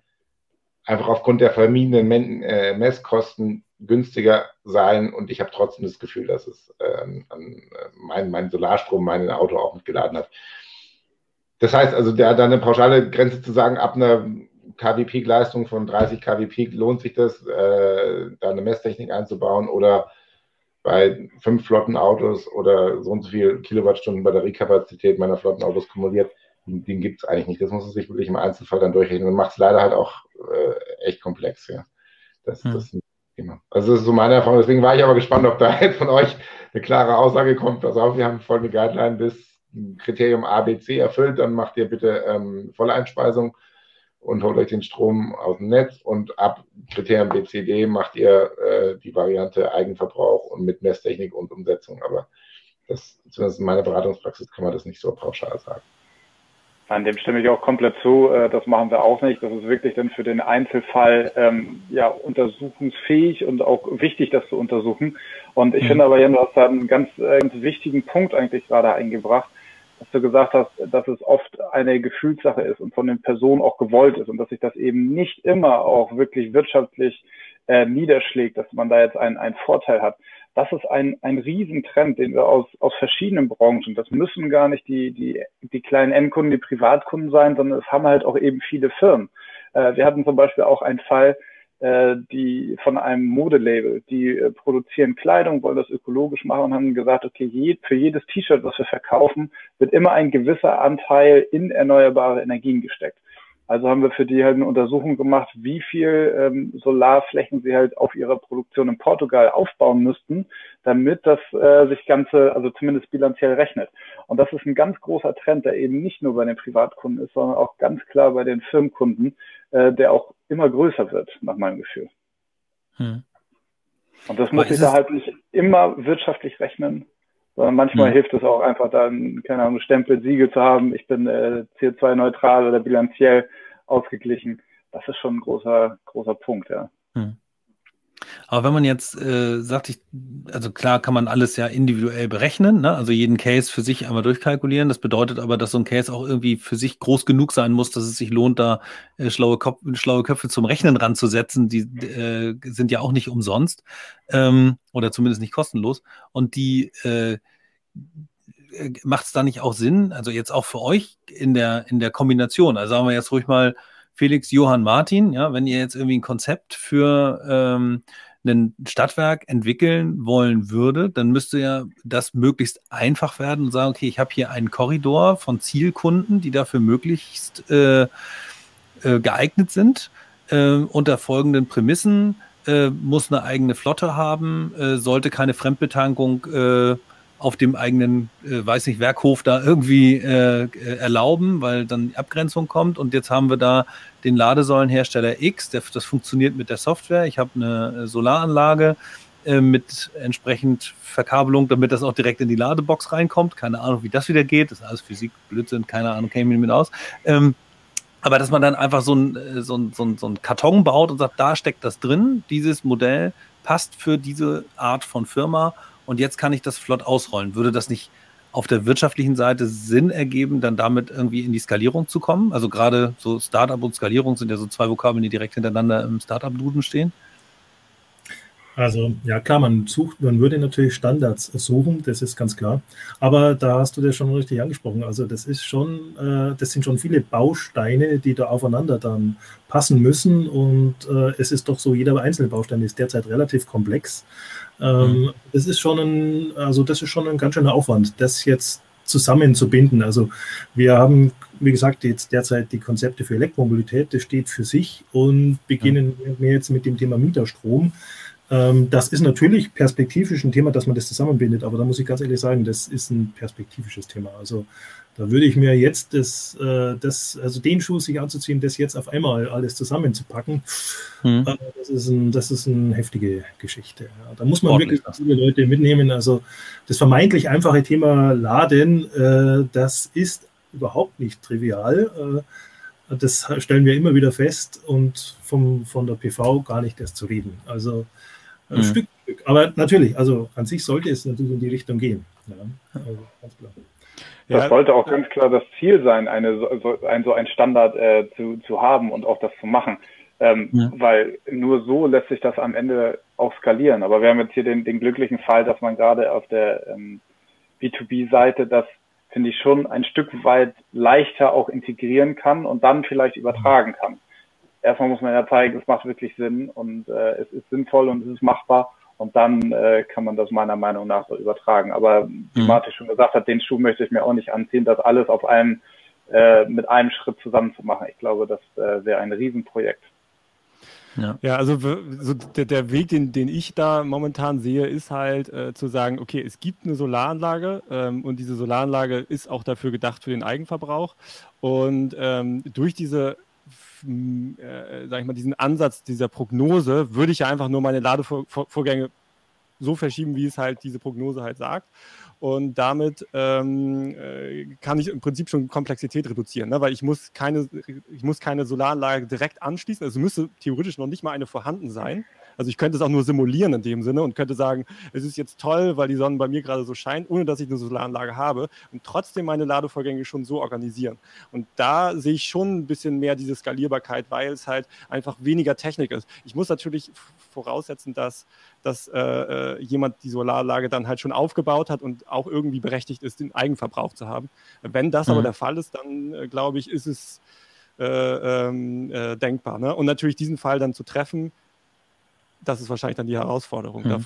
einfach aufgrund der vermiedenen äh, Messkosten günstiger sein und ich habe trotzdem das Gefühl, dass es äh, an, mein, mein Solarstrom mein Auto auch mitgeladen hat. Das heißt also, da, da eine pauschale Grenze zu sagen, ab einer KW Peak Leistung von 30 KW Peak lohnt sich das, äh, da eine Messtechnik einzubauen oder bei fünf Flottenautos oder so und so viel Kilowattstunden Batteriekapazität meiner Flottenautos kumuliert, den, den gibt es eigentlich nicht. Das muss man sich wirklich im Einzelfall dann durchrechnen und macht es leider halt auch äh, echt komplex. Ja. Das, hm. das Thema. Also das ist so meine Erfahrung. Deswegen war ich aber gespannt, ob da jetzt von euch eine klare Aussage kommt. Pass auf, wir haben folgende Guideline bis Kriterium A, B, C erfüllt, dann macht ihr bitte ähm, volle Einspeisung und holt euch den Strom aus dem Netz und ab Kriterium BCD macht ihr äh, die Variante Eigenverbrauch und mit Messtechnik und Umsetzung. Aber das, zumindest in meiner Beratungspraxis kann man das nicht so pauschal sagen. An dem stimme ich auch komplett zu. Äh, das machen wir auch nicht. Das ist wirklich dann für den Einzelfall ähm, ja untersuchungsfähig und auch wichtig, das zu untersuchen. Und ich mhm. finde aber, Jan, du hast da einen ganz, äh, ganz wichtigen Punkt eigentlich gerade eingebracht dass du gesagt hast, dass es oft eine Gefühlssache ist und von den Personen auch gewollt ist und dass sich das eben nicht immer auch wirklich wirtschaftlich äh, niederschlägt, dass man da jetzt einen, einen Vorteil hat. Das ist ein, ein Riesentrend, den wir aus, aus verschiedenen Branchen, das müssen gar nicht die, die, die kleinen Endkunden, die Privatkunden sein, sondern es haben halt auch eben viele Firmen. Äh, wir hatten zum Beispiel auch einen Fall, die von einem Modelabel, die äh, produzieren Kleidung, wollen das ökologisch machen und haben gesagt, okay, je, für jedes T-Shirt, was wir verkaufen, wird immer ein gewisser Anteil in erneuerbare Energien gesteckt. Also haben wir für die halt eine Untersuchung gemacht, wie viel ähm, Solarflächen sie halt auf ihrer Produktion in Portugal aufbauen müssten, damit das äh, sich Ganze, also zumindest bilanziell rechnet. Und das ist ein ganz großer Trend, der eben nicht nur bei den Privatkunden ist, sondern auch ganz klar bei den Firmenkunden, äh, der auch immer größer wird, nach meinem Gefühl. Hm. Und das muss ich da halt nicht immer wirtschaftlich rechnen, sondern manchmal hm. hilft es auch einfach dann, keine Ahnung, Stempel, Siegel zu haben, ich bin äh, CO2-neutral oder bilanziell ausgeglichen. Das ist schon ein großer, großer Punkt, ja. Hm. Aber wenn man jetzt äh, sagt, ich, also klar kann man alles ja individuell berechnen, ne? also jeden Case für sich einmal durchkalkulieren. Das bedeutet aber, dass so ein Case auch irgendwie für sich groß genug sein muss, dass es sich lohnt, da äh, schlaue, Kopf, schlaue Köpfe zum Rechnen ranzusetzen. Die äh, sind ja auch nicht umsonst ähm, oder zumindest nicht kostenlos. Und die äh, macht es da nicht auch Sinn, also jetzt auch für euch in der, in der Kombination, also sagen wir jetzt ruhig mal Felix Johann Martin, ja, wenn ihr jetzt irgendwie ein Konzept für ähm, ein Stadtwerk entwickeln wollen würde, dann müsste ja das möglichst einfach werden und sagen, okay, ich habe hier einen Korridor von Zielkunden, die dafür möglichst äh, äh, geeignet sind, äh, unter folgenden Prämissen, äh, muss eine eigene Flotte haben, äh, sollte keine Fremdbetankung äh, auf dem eigenen, äh, weiß nicht, Werkhof da irgendwie äh, äh, erlauben, weil dann die Abgrenzung kommt. Und jetzt haben wir da den Ladesäulenhersteller X, der, das funktioniert mit der Software. Ich habe eine Solaranlage äh, mit entsprechend Verkabelung, damit das auch direkt in die Ladebox reinkommt. Keine Ahnung, wie das wieder geht. Das ist alles Physik, Blödsinn, keine Ahnung, ich mich mit aus. Ähm, aber dass man dann einfach so ein, äh, so, ein, so, ein, so ein Karton baut und sagt, da steckt das drin, dieses Modell passt für diese Art von Firma und jetzt kann ich das flott ausrollen. Würde das nicht auf der wirtschaftlichen Seite Sinn ergeben, dann damit irgendwie in die Skalierung zu kommen? Also gerade so Startup und Skalierung sind ja so zwei Vokabeln, die direkt hintereinander im Startup-Duden stehen. Also ja klar, man sucht, man würde natürlich Standards suchen, das ist ganz klar. Aber da hast du das schon richtig angesprochen. Also das ist schon, äh, das sind schon viele Bausteine, die da aufeinander dann passen müssen. Und äh, es ist doch so, jeder einzelne Baustein ist derzeit relativ komplex. Ähm, mhm. Das ist schon ein, also das ist schon ein ganz schöner Aufwand, das jetzt zusammenzubinden. Also wir haben, wie gesagt, jetzt derzeit die Konzepte für Elektromobilität, das steht für sich und beginnen wir jetzt mit dem Thema Mieterstrom. Ähm, das ist natürlich perspektivisch ein Thema, dass man das zusammenbindet, aber da muss ich ganz ehrlich sagen, das ist ein perspektivisches Thema. Also da würde ich mir jetzt das, äh, das also den Schuh sich anzuziehen, das jetzt auf einmal alles zusammenzupacken, hm. Äh, das, ist ein, das ist eine heftige Geschichte. da muss man Ordentlich wirklich viele Leute mitnehmen. Also das vermeintlich einfache Thema Laden, äh, das ist überhaupt nicht trivial. das stellen wir immer wieder fest und vom, von der PV gar nicht erst zu reden. Also mhm. Stück für Stück. Aber natürlich, also an sich sollte es natürlich in die Richtung gehen. Ja, also ganz klar. Das ja. sollte auch ganz klar das Ziel sein, eine, so, ein, so ein Standard äh, zu, zu haben und auch das zu machen. Ähm, ja. Weil nur so lässt sich das am Ende auch skalieren. Aber wir haben jetzt hier den, den glücklichen Fall, dass man gerade auf der ähm, B2B-Seite das, finde ich, schon ein Stück weit leichter auch integrieren kann und dann vielleicht übertragen kann erstmal muss man ja zeigen, es macht wirklich Sinn und äh, es ist sinnvoll und es ist machbar. Und dann äh, kann man das meiner Meinung nach so übertragen. Aber wie mhm. Martin schon gesagt hat, den Schuh möchte ich mir auch nicht anziehen, das alles auf einem äh, mit einem Schritt zusammen zu machen. Ich glaube, das äh, wäre ein Riesenprojekt. Ja. ja, also so der, der, Weg, den, den ich da momentan sehe, ist halt äh, zu sagen, okay, es gibt eine Solaranlage ähm, und diese Solaranlage ist auch dafür gedacht für den Eigenverbrauch. Und ähm, durch diese äh, sag ich mal, diesen Ansatz dieser Prognose, würde ich ja einfach nur meine Ladevorgänge so verschieben, wie es halt diese Prognose halt sagt. Und damit ähm, äh, kann ich im Prinzip schon Komplexität reduzieren, ne? weil ich muss keine, ich muss keine Solaranlage direkt anschließen. Also müsste theoretisch noch nicht mal eine vorhanden sein. Also ich könnte es auch nur simulieren in dem Sinne und könnte sagen, es ist jetzt toll, weil die Sonne bei mir gerade so scheint, ohne dass ich eine Solaranlage habe und trotzdem meine Ladevorgänge schon so organisieren. Und da sehe ich schon ein bisschen mehr diese Skalierbarkeit, weil es halt einfach weniger Technik ist. Ich muss natürlich voraussetzen, dass, dass äh, äh jemand die Solaranlage dann halt schon aufgebaut hat und auch irgendwie berechtigt ist, den Eigenverbrauch zu haben. Wenn das mhm. aber der Fall ist, dann äh, glaube ich, ist es äh, ähm, äh, denkbar. Ne? Und natürlich diesen Fall dann zu treffen, das ist wahrscheinlich dann die Herausforderung. Mhm. Da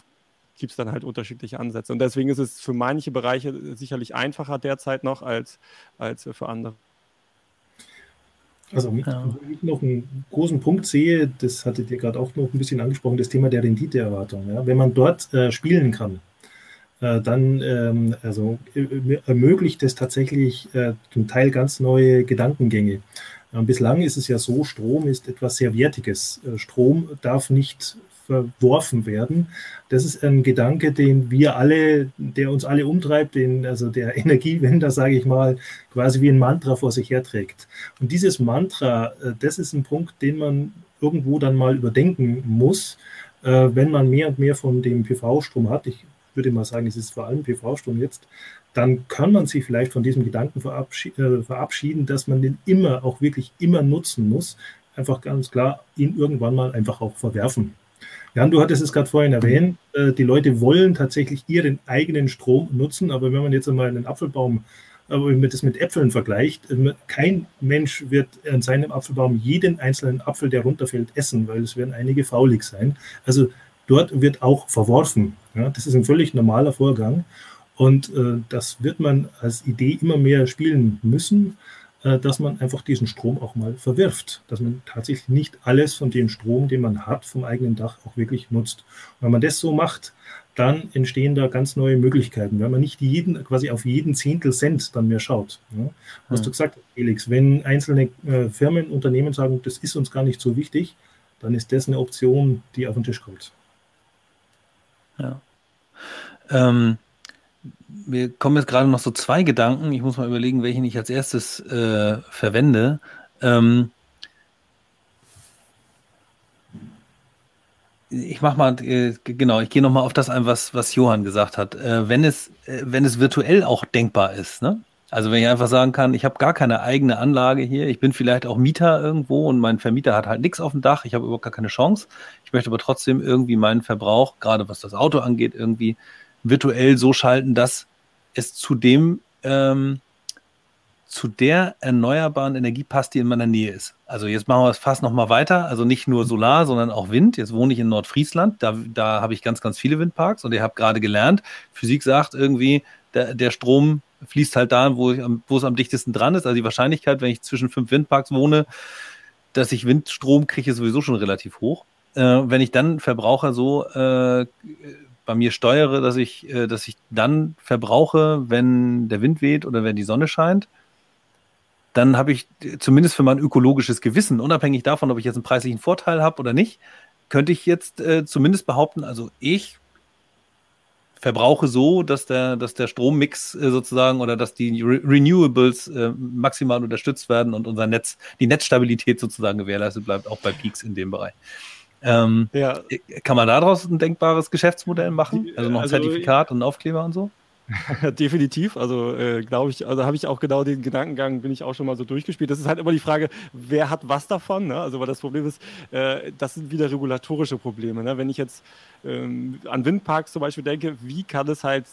gibt es dann halt unterschiedliche Ansätze. Und deswegen ist es für manche Bereiche sicherlich einfacher derzeit noch als, als für andere. Also, ja. wo ich noch einen großen Punkt sehe, das hattet ihr gerade auch noch ein bisschen angesprochen, das Thema der Renditeerwartung. Ja? Wenn man dort äh, spielen kann, äh, dann ähm, also, äh, ermöglicht es tatsächlich äh, zum Teil ganz neue Gedankengänge. Bislang ist es ja so, Strom ist etwas sehr Wertiges. Äh, Strom darf nicht verworfen werden. Das ist ein Gedanke, den wir alle, der uns alle umtreibt, den, also der Energiewender, sage ich mal, quasi wie ein Mantra vor sich herträgt. Und dieses Mantra, äh, das ist ein Punkt, den man irgendwo dann mal überdenken muss, äh, wenn man mehr und mehr von dem PV-Strom hat. Ich würde mal sagen, es ist vor allem PV-Strom jetzt, dann kann man sich vielleicht von diesem Gedanken äh, verabschieden, dass man den immer, auch wirklich immer nutzen muss. Einfach ganz klar, ihn irgendwann mal einfach auch verwerfen. Jan, du hattest es gerade vorhin erwähnt, äh, die Leute wollen tatsächlich ihren eigenen Strom nutzen, aber wenn man jetzt einmal einen Apfelbaum, aber wenn man das mit Äpfeln vergleicht, äh, kein Mensch wird an seinem Apfelbaum jeden einzelnen Apfel, der runterfällt, essen, weil es werden einige faulig sein. Also dort wird auch verworfen. Ja, das ist ein völlig normaler Vorgang. Und äh, das wird man als Idee immer mehr spielen müssen. Äh, dass man einfach diesen Strom auch mal verwirft, dass man tatsächlich nicht alles von dem Strom, den man hat, vom eigenen Dach auch wirklich nutzt. Und wenn man das so macht, dann entstehen da ganz neue Möglichkeiten, wenn man nicht jeden, quasi auf jeden Zehntel Cent dann mehr schaut. Ja. Hast ja. du gesagt, Felix, wenn einzelne äh, Firmen, Unternehmen sagen, das ist uns gar nicht so wichtig, dann ist das eine Option, die auf den Tisch kommt. Ja. Ähm, mir kommen jetzt gerade noch so zwei Gedanken. Ich muss mal überlegen, welchen ich als erstes äh, verwende. Ähm, ich mache mal, äh, genau, ich gehe nochmal auf das ein, was, was Johann gesagt hat. Äh, wenn, es, äh, wenn es virtuell auch denkbar ist, ne? Also wenn ich einfach sagen kann, ich habe gar keine eigene Anlage hier, ich bin vielleicht auch Mieter irgendwo und mein Vermieter hat halt nichts auf dem Dach, ich habe überhaupt gar keine Chance. Ich möchte aber trotzdem irgendwie meinen Verbrauch, gerade was das Auto angeht, irgendwie virtuell so schalten, dass es zu dem, ähm, zu der erneuerbaren Energie passt, die in meiner Nähe ist. Also jetzt machen wir es fast noch mal weiter. Also nicht nur Solar, sondern auch Wind. Jetzt wohne ich in Nordfriesland. Da, da habe ich ganz, ganz viele Windparks und ihr habt gerade gelernt, Physik sagt irgendwie, der, der Strom fließt halt da, wo, ich, wo es am dichtesten dran ist. Also die Wahrscheinlichkeit, wenn ich zwischen fünf Windparks wohne, dass ich Windstrom kriege, ist sowieso schon relativ hoch. Äh, wenn ich dann Verbraucher so äh, bei mir steuere, dass ich, äh, dass ich dann verbrauche, wenn der Wind weht oder wenn die Sonne scheint, dann habe ich zumindest für mein ökologisches Gewissen, unabhängig davon, ob ich jetzt einen preislichen Vorteil habe oder nicht, könnte ich jetzt äh, zumindest behaupten, also ich verbrauche so, dass der, dass der Strommix äh, sozusagen oder dass die Re Renewables äh, maximal unterstützt werden und unser Netz, die Netzstabilität sozusagen gewährleistet bleibt, auch bei Peaks in dem Bereich. Ähm, ja. Kann man daraus ein denkbares Geschäftsmodell machen? Also noch ein also, Zertifikat und Aufkleber und so? Definitiv. Also äh, glaube ich, also habe ich auch genau den Gedankengang, bin ich auch schon mal so durchgespielt. Das ist halt immer die Frage, wer hat was davon? Ne? Also weil das Problem ist, äh, das sind wieder regulatorische Probleme. Ne? Wenn ich jetzt ähm, an Windparks zum Beispiel denke, wie kann es halt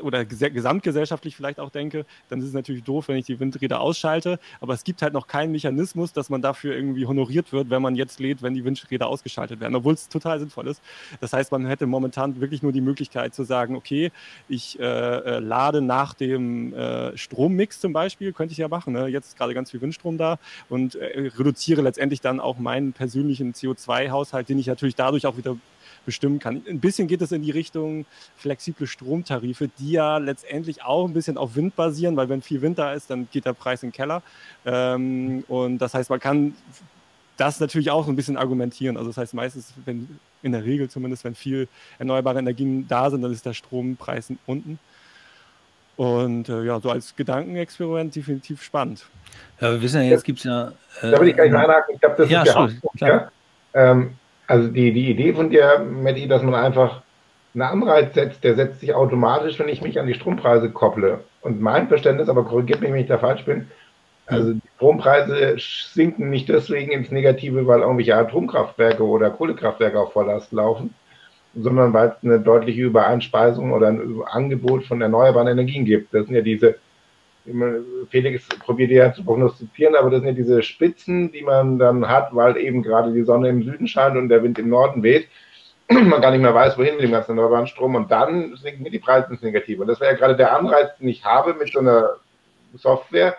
oder gesamtgesellschaftlich vielleicht auch denke, dann ist es natürlich doof, wenn ich die Windräder ausschalte. Aber es gibt halt noch keinen Mechanismus, dass man dafür irgendwie honoriert wird, wenn man jetzt lädt, wenn die Windräder ausgeschaltet werden, obwohl es total sinnvoll ist. Das heißt, man hätte momentan wirklich nur die Möglichkeit zu sagen, okay, ich äh, äh lade nach dem äh, Strommix zum Beispiel, könnte ich ja machen. Ne? Jetzt ist gerade ganz viel Windstrom da und äh, reduziere letztendlich dann auch meinen persönlichen CO2-Haushalt, den ich natürlich dadurch auch wieder bestimmen kann. Ein bisschen geht es in die Richtung flexible Stromtarife, die ja letztendlich auch ein bisschen auf Wind basieren, weil wenn viel Wind da ist, dann geht der Preis in den Keller. Ähm, und das heißt, man kann das natürlich auch ein bisschen argumentieren. Also das heißt meistens, wenn in der Regel zumindest, wenn viel erneuerbare Energien da sind, dann ist der Strompreis unten. Und äh, ja, so als Gedankenexperiment definitiv spannend. Ja, wir wissen ja, jetzt gibt es ja. Äh, da würde ich gleich mal einhaken. Ich glaube, das ja, ist ja, schon, ja. Ähm, also die, die Idee von dir, Matti, dass man einfach einen Anreiz setzt, der setzt sich automatisch, wenn ich mich an die Strompreise kopple. Und mein Verständnis, aber korrigiert mich, wenn ich da falsch bin, also die Strompreise sinken nicht deswegen ins Negative, weil irgendwelche Atomkraftwerke oder Kohlekraftwerke auf Volllast laufen, sondern weil es eine deutliche Übereinspeisung oder ein Angebot von erneuerbaren Energien gibt. Das sind ja diese Felix probiert ja zu prognostizieren, aber das sind ja diese Spitzen, die man dann hat, weil eben gerade die Sonne im Süden scheint und der Wind im Norden weht. man gar nicht mehr weiß, wohin mit dem ganzen erneuerbaren Strom und dann sinken die Preise ins Negative. Und das wäre ja gerade der Anreiz, den ich habe mit so einer Software,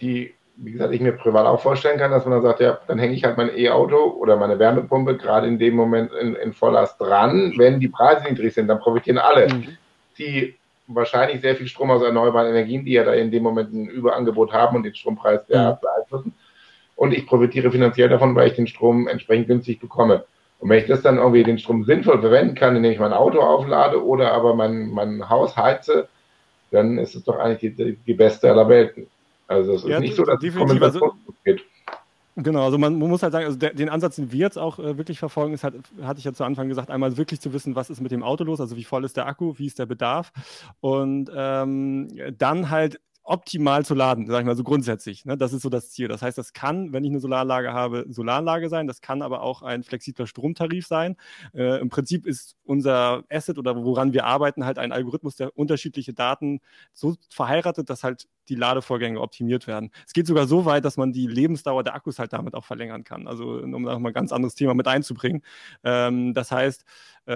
die, wie gesagt, ich mir privat auch vorstellen kann, dass man dann sagt, ja, dann hänge ich halt mein E-Auto oder meine Wärmepumpe gerade in dem Moment in, in Volllast dran. Wenn die Preise niedrig sind, dann profitieren alle. Mhm. Die wahrscheinlich sehr viel Strom aus erneuerbaren Energien, die ja da in dem Moment ein Überangebot haben und den Strompreis sehr mhm. beeinflussen. Und ich profitiere finanziell davon, weil ich den Strom entsprechend günstig bekomme. Und wenn ich das dann irgendwie den Strom sinnvoll verwenden kann, indem ich mein Auto auflade oder aber mein, mein Haus heize, dann ist es doch eigentlich die, die beste aller Welten. Also es ist ja, nicht so, dass es Kommunikation also, geht. Genau, also man, man, muss halt sagen, also der, den Ansatz, den wir jetzt auch äh, wirklich verfolgen, ist halt, hatte ich ja zu Anfang gesagt, einmal wirklich zu wissen, was ist mit dem Auto los, also wie voll ist der Akku, wie ist der Bedarf. Und ähm, dann halt optimal zu laden, sage ich mal so grundsätzlich. Ne? Das ist so das Ziel. Das heißt, das kann, wenn ich eine Solaranlage habe, Solaranlage sein. Das kann aber auch ein flexibler Stromtarif sein. Äh, Im Prinzip ist unser Asset oder woran wir arbeiten halt ein Algorithmus, der unterschiedliche Daten so verheiratet, dass halt die Ladevorgänge optimiert werden. Es geht sogar so weit, dass man die Lebensdauer der Akkus halt damit auch verlängern kann. Also um da mal ein ganz anderes Thema mit einzubringen. Ähm, das heißt, äh,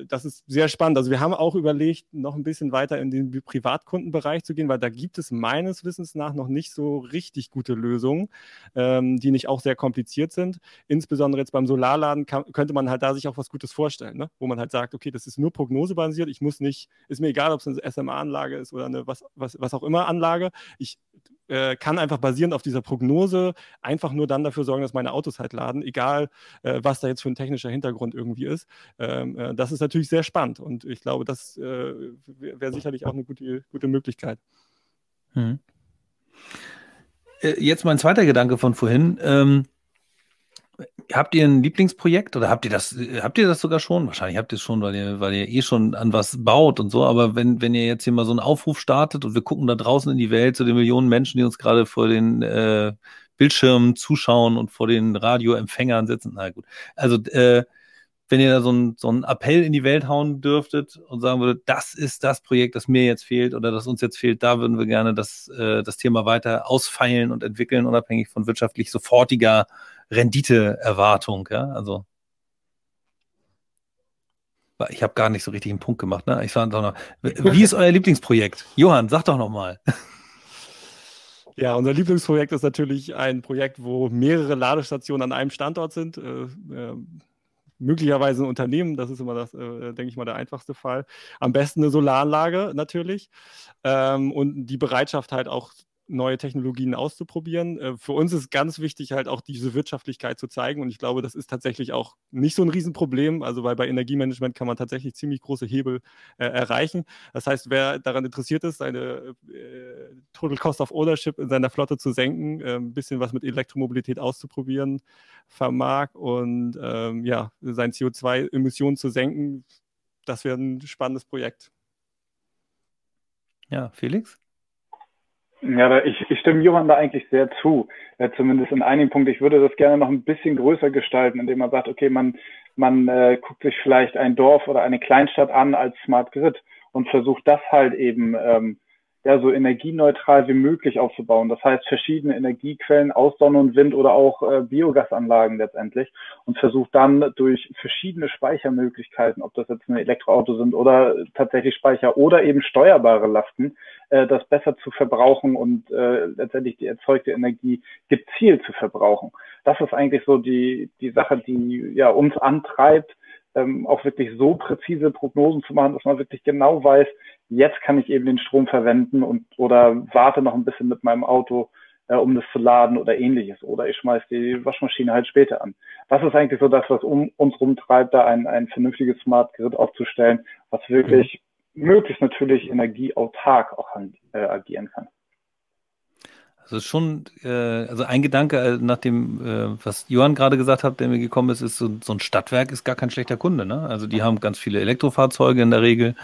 äh, das ist sehr spannend. Also wir haben auch überlegt, noch ein bisschen weiter in den Privatkundenbereich zu gehen, weil da gibt es meines Wissens nach noch nicht so richtig gute Lösungen, ähm, die nicht auch sehr kompliziert sind. Insbesondere jetzt beim Solarladen kann, könnte man halt da sich auch was Gutes vorstellen, ne? wo man halt sagt, okay, das ist nur prognosebasiert. Ich muss nicht, ist mir egal, ob es eine SMA-Anlage ist oder eine was, was, was auch immer Anlage. Ich äh, kann einfach basierend auf dieser Prognose einfach nur dann dafür sorgen, dass meine Autos halt laden, egal äh, was da jetzt für ein technischer Hintergrund irgendwie ist. Ähm, äh, das ist natürlich sehr spannend und ich glaube, das äh, wäre sicherlich auch eine gute, gute Möglichkeit. Hm. Äh, jetzt mein zweiter Gedanke von vorhin. Ähm, habt ihr ein Lieblingsprojekt oder habt ihr das, habt ihr das sogar schon? Wahrscheinlich habt ihr es schon, weil ihr, weil ihr eh schon an was baut und so. Aber wenn, wenn ihr jetzt hier mal so einen Aufruf startet und wir gucken da draußen in die Welt zu den Millionen Menschen, die uns gerade vor den äh, Bildschirmen zuschauen und vor den Radioempfängern sitzen, na gut. Also, äh, wenn ihr da so einen so einen Appell in die Welt hauen dürftet und sagen würdet, das ist das Projekt, das mir jetzt fehlt oder das uns jetzt fehlt, da würden wir gerne das, äh, das Thema weiter ausfeilen und entwickeln, unabhängig von wirtschaftlich sofortiger Renditeerwartung, ja, also ich habe gar nicht so richtig einen Punkt gemacht. Ne? Ich sage noch, wie ist euer Lieblingsprojekt? Johann, sag doch noch mal. Ja, unser Lieblingsprojekt ist natürlich ein Projekt, wo mehrere Ladestationen an einem Standort sind. Äh, äh, möglicherweise ein Unternehmen, das ist immer das, äh, denke ich mal, der einfachste Fall. Am besten eine Solaranlage natürlich. Ähm, und die Bereitschaft halt auch neue Technologien auszuprobieren. Äh, für uns ist ganz wichtig, halt auch diese Wirtschaftlichkeit zu zeigen. Und ich glaube, das ist tatsächlich auch nicht so ein Riesenproblem. Also, weil bei Energiemanagement kann man tatsächlich ziemlich große Hebel äh, erreichen. Das heißt, wer daran interessiert ist, seine äh, Total Cost of Ownership in seiner Flotte zu senken, äh, ein bisschen was mit Elektromobilität auszuprobieren, vermag und ähm, ja, sein CO2-Emissionen zu senken, das wäre ein spannendes Projekt. Ja, Felix? Ja, ich, ich stimme Johann da eigentlich sehr zu, äh, zumindest in einigen Punkten. Ich würde das gerne noch ein bisschen größer gestalten, indem man sagt, okay, man, man äh, guckt sich vielleicht ein Dorf oder eine Kleinstadt an als Smart Grid und versucht das halt eben ähm, ja, so energieneutral wie möglich aufzubauen. Das heißt, verschiedene Energiequellen aus Sonne und Wind oder auch äh, Biogasanlagen letztendlich und versucht dann durch verschiedene Speichermöglichkeiten, ob das jetzt ein Elektroauto sind oder tatsächlich Speicher oder eben steuerbare Lasten, äh, das besser zu verbrauchen und äh, letztendlich die erzeugte Energie gezielt zu verbrauchen. Das ist eigentlich so die, die Sache, die ja uns antreibt, ähm, auch wirklich so präzise Prognosen zu machen, dass man wirklich genau weiß, jetzt kann ich eben den Strom verwenden und oder warte noch ein bisschen mit meinem Auto, äh, um das zu laden oder ähnliches. Oder ich schmeiß die Waschmaschine halt später an. Das ist eigentlich so das, was um uns rumtreibt, da ein, ein vernünftiges Smart Grid aufzustellen, was wirklich mhm. möglichst natürlich energieautark auch an, äh, agieren kann. Also schon, äh, also ein Gedanke äh, nach dem, äh, was Johann gerade gesagt hat, der mir gekommen ist, ist so, so ein Stadtwerk ist gar kein schlechter Kunde. Ne? Also die haben ganz viele Elektrofahrzeuge in der Regel.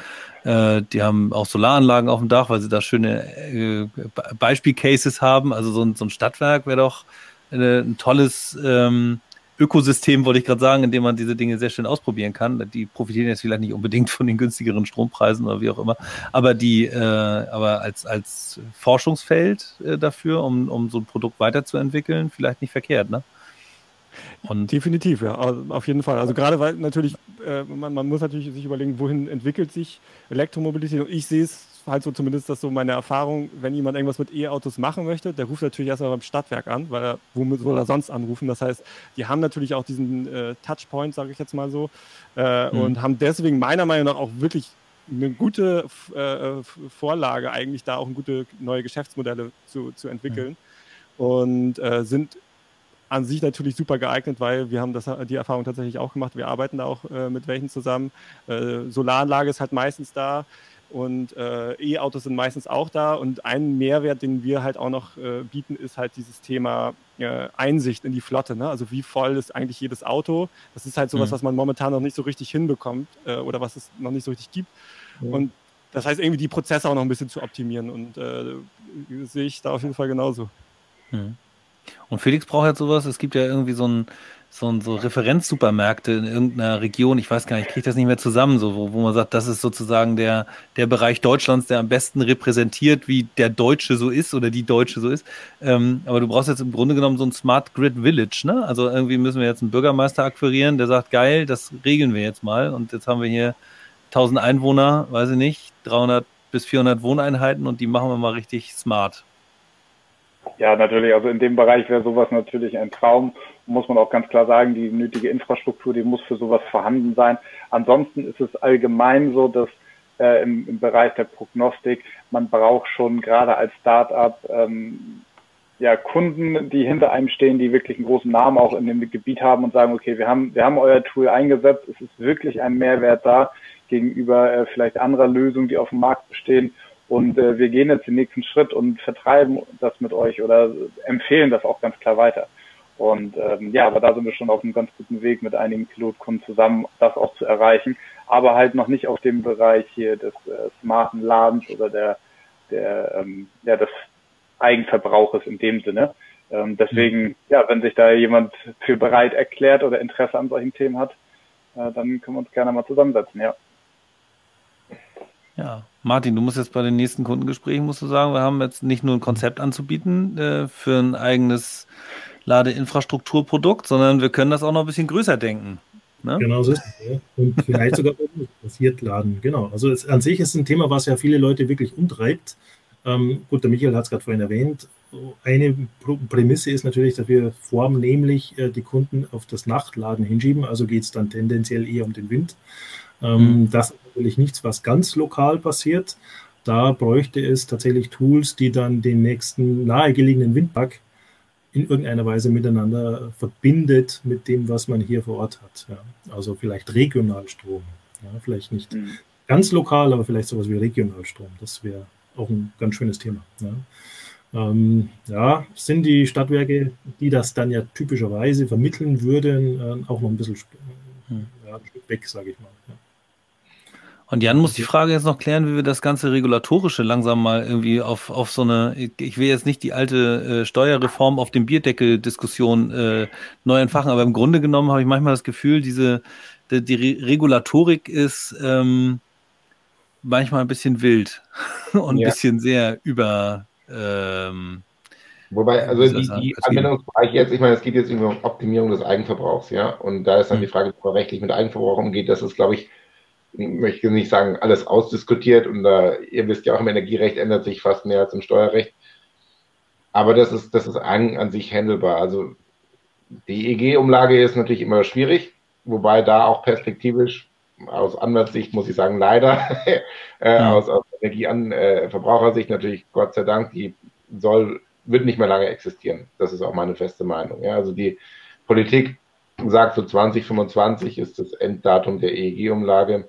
Äh, die haben auch Solaranlagen auf dem Dach, weil sie da schöne äh, Beispielcases haben. Also so ein, so ein Stadtwerk wäre doch äh, ein tolles ähm, Ökosystem, wollte ich gerade sagen, in dem man diese Dinge sehr schön ausprobieren kann. Die profitieren jetzt vielleicht nicht unbedingt von den günstigeren Strompreisen oder wie auch immer, aber die, äh, aber als, als Forschungsfeld äh, dafür, um, um so ein Produkt weiterzuentwickeln, vielleicht nicht verkehrt, ne? Und Definitiv, ja, auf jeden Fall. Also gerade weil natürlich, äh, man, man, muss natürlich sich überlegen, wohin entwickelt sich Elektromobilität. Und ich sehe es halt so zumindest, dass so meine Erfahrung, wenn jemand irgendwas mit E-Autos machen möchte, der ruft natürlich erstmal beim Stadtwerk an, weil er, womit soll er sonst anrufen? Das heißt, die haben natürlich auch diesen äh, Touchpoint, sage ich jetzt mal so, äh, mhm. und haben deswegen meiner Meinung nach auch wirklich eine gute äh, Vorlage, eigentlich da auch gute neue Geschäftsmodelle zu, zu entwickeln. Mhm. Und äh, sind an sich natürlich super geeignet, weil wir haben das, die Erfahrung tatsächlich auch gemacht. Wir arbeiten da auch äh, mit welchen zusammen. Äh, Solaranlage ist halt meistens da und äh, E-Autos sind meistens auch da. Und ein Mehrwert, den wir halt auch noch äh, bieten, ist halt dieses Thema äh, Einsicht in die Flotte. Ne? Also wie voll ist eigentlich jedes Auto? Das ist halt sowas, mhm. was man momentan noch nicht so richtig hinbekommt äh, oder was es noch nicht so richtig gibt. Mhm. Und das heißt, irgendwie die Prozesse auch noch ein bisschen zu optimieren. Und sehe ich da auf jeden Fall genauso. Mhm. Und Felix braucht jetzt sowas. Es gibt ja irgendwie so ein, so, so Referenzsupermärkte in irgendeiner Region. Ich weiß gar nicht, ich kriege das nicht mehr zusammen, so, wo, wo man sagt, das ist sozusagen der, der Bereich Deutschlands, der am besten repräsentiert, wie der Deutsche so ist oder die Deutsche so ist. Ähm, aber du brauchst jetzt im Grunde genommen so ein Smart Grid Village. Ne? Also irgendwie müssen wir jetzt einen Bürgermeister akquirieren, der sagt, geil, das regeln wir jetzt mal. Und jetzt haben wir hier 1000 Einwohner, weiß ich nicht, 300 bis 400 Wohneinheiten und die machen wir mal richtig smart. Ja, natürlich. Also in dem Bereich wäre sowas natürlich ein Traum. Muss man auch ganz klar sagen, die nötige Infrastruktur, die muss für sowas vorhanden sein. Ansonsten ist es allgemein so, dass äh, im, im Bereich der Prognostik man braucht schon gerade als Start-up ähm, ja, Kunden, die hinter einem stehen, die wirklich einen großen Namen auch in dem Gebiet haben und sagen, okay, wir haben, wir haben euer Tool eingesetzt, es ist wirklich ein Mehrwert da gegenüber äh, vielleicht anderer Lösungen, die auf dem Markt bestehen und äh, wir gehen jetzt den nächsten Schritt und vertreiben das mit euch oder empfehlen das auch ganz klar weiter. Und ähm, ja, aber da sind wir schon auf einem ganz guten Weg mit einigen Pilotkunden zusammen, das auch zu erreichen, aber halt noch nicht auf dem Bereich hier des äh, smarten Ladens oder der, der ähm, ja, des Eigenverbrauches in dem Sinne. Ähm, deswegen, ja, wenn sich da jemand für bereit erklärt oder Interesse an solchen Themen hat, äh, dann können wir uns gerne mal zusammensetzen, ja. Ja, Martin, du musst jetzt bei den nächsten Kundengesprächen, musst du sagen, wir haben jetzt nicht nur ein Konzept anzubieten äh, für ein eigenes Ladeinfrastrukturprodukt, sondern wir können das auch noch ein bisschen größer denken. Ne? Genau so ist es. Ja. Und vielleicht sogar passiert laden. Genau. Also es, an sich ist ein Thema, was ja viele Leute wirklich umtreibt. Ähm, gut, der Michael hat es gerade vorhin erwähnt. Eine Prämisse ist natürlich, dass wir vornehmlich äh, die Kunden auf das Nachtladen hinschieben. Also geht es dann tendenziell eher um den Wind. Ähm, mhm. Das ist natürlich nichts, was ganz lokal passiert. Da bräuchte es tatsächlich Tools, die dann den nächsten nahegelegenen Windpark in irgendeiner Weise miteinander verbindet mit dem, was man hier vor Ort hat. Ja. Also vielleicht Regionalstrom. Ja, vielleicht nicht mhm. ganz lokal, aber vielleicht sowas wie Regionalstrom. Das wäre auch ein ganz schönes Thema. Ja. Ähm, ja, sind die Stadtwerke, die das dann ja typischerweise vermitteln würden, äh, auch noch ein bisschen hm. ja, weg, sage ich mal. Und Jan muss die Frage jetzt noch klären, wie wir das ganze Regulatorische langsam mal irgendwie auf, auf so eine, ich will jetzt nicht die alte äh, Steuerreform auf dem Bierdeckel-Diskussion äh, neu entfachen, aber im Grunde genommen habe ich manchmal das Gefühl, diese, die, die Regulatorik ist ähm, manchmal ein bisschen wild und ein ja. bisschen sehr über. Ähm, Wobei, also die, die Anwendungsbereiche jetzt, ich meine, es geht jetzt um Optimierung des Eigenverbrauchs, ja, und da ist dann mhm. die Frage, wie man rechtlich mit Eigenverbrauch umgeht, das ist, glaube ich, möchte nicht sagen, alles ausdiskutiert und äh, ihr wisst ja auch, im Energierecht ändert sich fast mehr als im Steuerrecht. Aber das ist, das ist an, an sich handelbar. Also die EG-Umlage ist natürlich immer schwierig, wobei da auch perspektivisch aus Anwaltssicht muss ich sagen, leider, äh, ja. aus, aus Energieverbrauchersicht äh, natürlich Gott sei Dank, die soll, wird nicht mehr lange existieren. Das ist auch meine feste Meinung. Ja, also die Politik sagt so 2025 ist das Enddatum der EEG-Umlage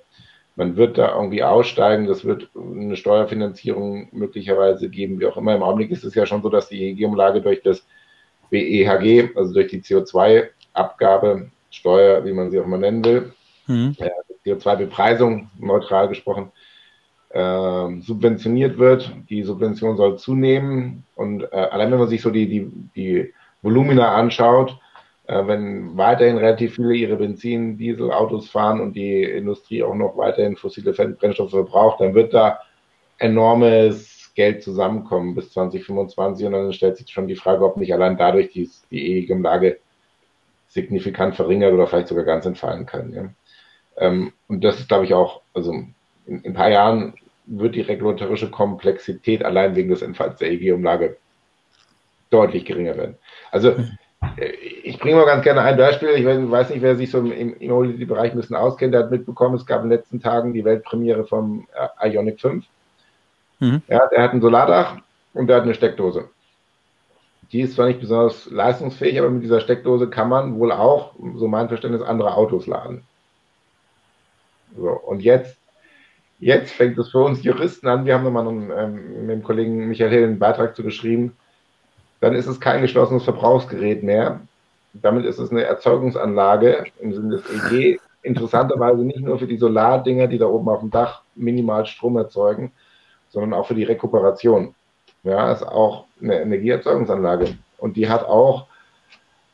man wird da irgendwie aussteigen, das wird eine Steuerfinanzierung möglicherweise geben, wie auch immer. Im Augenblick ist es ja schon so, dass die EEG-Umlage durch das BEHG, also durch die CO2-Abgabe, Steuer, wie man sie auch mal nennen will, mhm. äh, CO2-Bepreisung, neutral gesprochen, äh, subventioniert wird. Die Subvention soll zunehmen und äh, allein wenn man sich so die, die, die Volumina anschaut, wenn weiterhin relativ viele ihre Benzin-, Dieselautos fahren und die Industrie auch noch weiterhin fossile Brennstoffe verbraucht, dann wird da enormes Geld zusammenkommen bis 2025 und dann stellt sich schon die Frage, ob nicht allein dadurch die, die ewige Lage signifikant verringert oder vielleicht sogar ganz entfallen kann. Ja. Ähm, und das ist, glaube ich, auch, also in, in, ein paar Jahren wird die regulatorische Komplexität allein wegen des Entfalls der EG-Umlage deutlich geringer werden. Also äh, ich bringe mal ganz gerne ein Beispiel. Ich weiß nicht, wer sich so im Immobility-Bereich ein bisschen auskennt. Der hat mitbekommen, es gab in den letzten Tagen die Weltpremiere vom äh, Ionic 5. Mhm. Ja, der hat ein Solardach und der hat eine Steckdose. Die ist zwar nicht besonders leistungsfähig, aber mit dieser Steckdose kann man wohl auch, so mein Verständnis, andere Autos laden. So, und jetzt, jetzt fängt es für uns Juristen an. Wir haben nochmal ähm, mit dem Kollegen Michael Hill einen Beitrag zu geschrieben. Dann ist es kein geschlossenes Verbrauchsgerät mehr. Damit ist es eine Erzeugungsanlage im Sinne des EG. Interessanterweise nicht nur für die Solardinger, die da oben auf dem Dach minimal Strom erzeugen, sondern auch für die Rekuperation. Ja, ist auch eine Energieerzeugungsanlage. Und die hat auch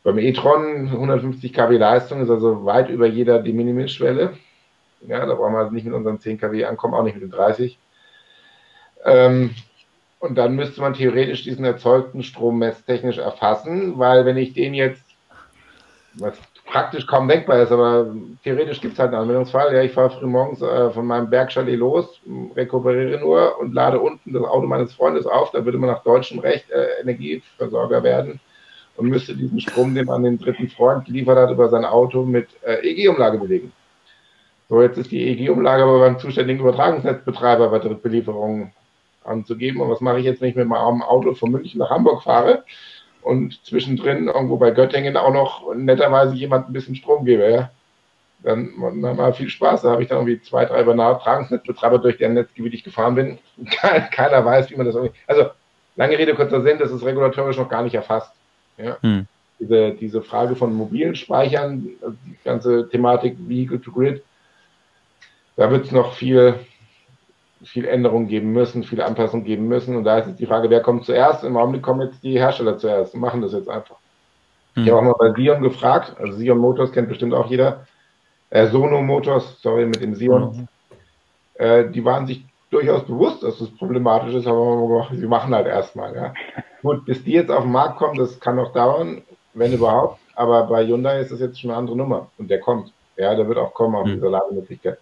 beim e-tron 150 kW Leistung, ist also weit über jeder De Minimis-Schwelle. Ja, da brauchen wir also nicht mit unseren 10 kW ankommen, auch nicht mit den 30. Ähm, und dann müsste man theoretisch diesen erzeugten Strom messtechnisch erfassen, weil wenn ich den jetzt, was praktisch kaum denkbar ist, aber theoretisch gibt es halt einen Anwendungsfall. Ja, ich fahre früh morgens äh, von meinem Bergchalet los, rekuperiere nur und lade unten das Auto meines Freundes auf. Da würde man nach deutschem Recht äh, Energieversorger werden und müsste diesen Strom, den man den dritten Freund geliefert hat, über sein Auto mit äh, EG-Umlage belegen. So, jetzt ist die EG-Umlage aber beim zuständigen Übertragungsnetzbetreiber bei Drittbelieferungen anzugeben. Und was mache ich jetzt, wenn ich mit meinem Auto von München nach Hamburg fahre und zwischendrin irgendwo bei Göttingen auch noch netterweise jemand ein bisschen Strom gebe? Ja? Dann, dann mal viel Spaß. Da habe ich dann irgendwie zwei, drei Übertragungsnetzbetreiber, durch deren Netzgebiet ich gefahren bin. Keiner weiß, wie man das irgendwie. Also, lange Rede, kurzer Sinn, das ist regulatorisch noch gar nicht erfasst. Ja? Hm. Diese, diese Frage von mobilen Speichern, also die ganze Thematik Vehicle to Grid, da wird es noch viel, viel Änderungen geben müssen, viele Anpassungen geben müssen. Und da ist jetzt die Frage, wer kommt zuerst? Im Augenblick kommen jetzt die Hersteller zuerst und machen das jetzt einfach. Hm. Ich habe auch mal bei Sion gefragt, also Sion Motors kennt bestimmt auch jeder. Äh, Sono Motors, sorry, mit dem Sion. Mhm. Äh, die waren sich durchaus bewusst, dass das problematisch ist, aber sie machen halt erstmal. Ja. Gut, bis die jetzt auf den Markt kommen, das kann noch dauern, wenn überhaupt. Aber bei Hyundai ist das jetzt schon eine andere Nummer und der kommt. Ja, der wird auch kommen auf mhm. diese Lademöglichkeit.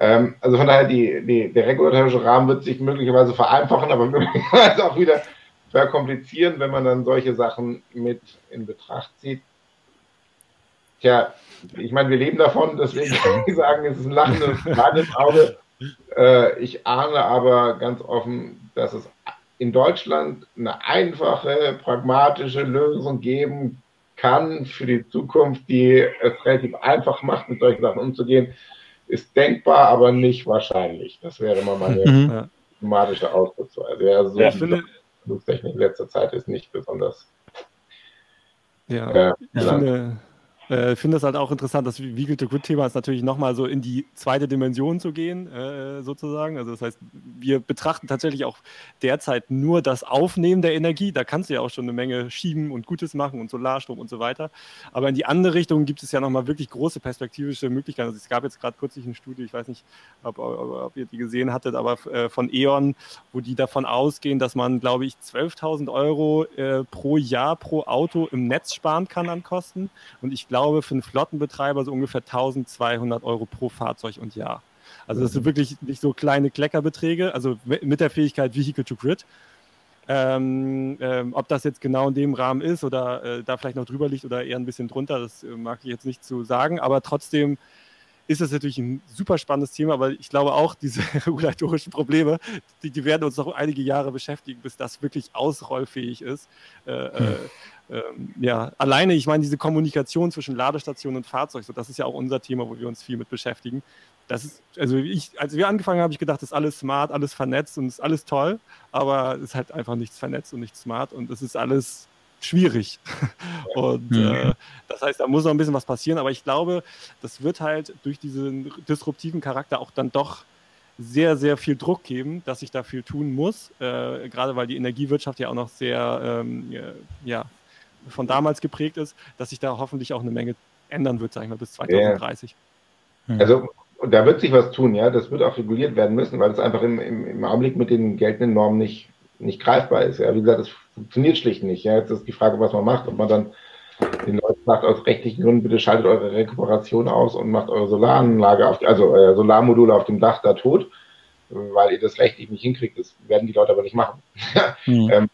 Ähm, also von daher, die, die, der regulatorische Rahmen wird sich möglicherweise vereinfachen, aber möglicherweise auch wieder verkomplizieren, wenn man dann solche Sachen mit in Betracht zieht. Tja, ich meine, wir leben davon, deswegen kann ich sagen, es ist ein lachendes im Auge. Äh, ich ahne aber ganz offen, dass es in Deutschland eine einfache, pragmatische Lösung geben kann für die Zukunft, die es relativ einfach macht, mit solchen Sachen umzugehen ist denkbar, aber nicht wahrscheinlich. Das wäre immer meine mhm. thematische Ausdrucksweise. Ja, so ja, die finde, Flugtechnik in letzter Zeit ist nicht besonders. Ja, äh, ich finde, äh, finde das halt auch interessant, das Vehicle to Grid-Thema ist natürlich nochmal so in die zweite Dimension zu gehen, äh, sozusagen. Also das heißt, wir betrachten tatsächlich auch derzeit nur das Aufnehmen der Energie. Da kannst du ja auch schon eine Menge schieben und Gutes machen und Solarstrom und so weiter. Aber in die andere Richtung gibt es ja nochmal wirklich große perspektivische Möglichkeiten. Also es gab jetzt gerade kürzlich eine Studie, ich weiß nicht, ob, ob, ob ihr die gesehen hattet, aber äh, von E.ON, wo die davon ausgehen, dass man, glaube ich, 12.000 Euro äh, pro Jahr pro Auto im Netz sparen kann an Kosten. Und ich glaube, für einen Flottenbetreiber so ungefähr 1200 Euro pro Fahrzeug und Jahr. Also das sind mhm. wirklich nicht so kleine Kleckerbeträge, also mit der Fähigkeit Vehicle to Grid. Ähm, ähm, ob das jetzt genau in dem Rahmen ist oder äh, da vielleicht noch drüber liegt oder eher ein bisschen drunter, das äh, mag ich jetzt nicht zu sagen, aber trotzdem ist das natürlich ein super spannendes Thema, weil ich glaube auch, diese regulatorischen Probleme, die, die werden uns noch einige Jahre beschäftigen, bis das wirklich ausrollfähig ist. Äh, hm ähm, ja, alleine, ich meine, diese Kommunikation zwischen Ladestation und Fahrzeug, so, das ist ja auch unser Thema, wo wir uns viel mit beschäftigen. Das ist, also ich, als wir angefangen haben, habe ich gedacht, das ist alles smart, alles vernetzt und ist alles toll, aber es ist halt einfach nichts vernetzt und nicht smart und es ist alles schwierig. Und mhm. äh, das heißt, da muss noch ein bisschen was passieren, aber ich glaube, das wird halt durch diesen disruptiven Charakter auch dann doch sehr, sehr viel Druck geben, dass ich da viel tun muss, äh, gerade weil die Energiewirtschaft ja auch noch sehr ähm, ja, von damals geprägt ist, dass sich da hoffentlich auch eine Menge ändern wird, sagen wir, bis 2030. Ja. Also da wird sich was tun, ja. Das wird auch reguliert werden müssen, weil es einfach im, im, im Augenblick mit den geltenden Normen nicht, nicht greifbar ist. Ja, wie gesagt, es funktioniert schlicht nicht. Ja, jetzt ist die Frage, was man macht, ob man dann den Leuten sagt, aus rechtlichen Gründen, bitte schaltet eure Rekuperation aus und macht eure Solaranlage, auf, also euer Solarmodule auf dem Dach da tot, weil ihr das rechtlich nicht hinkriegt. Das werden die Leute aber nicht machen. mhm. ähm,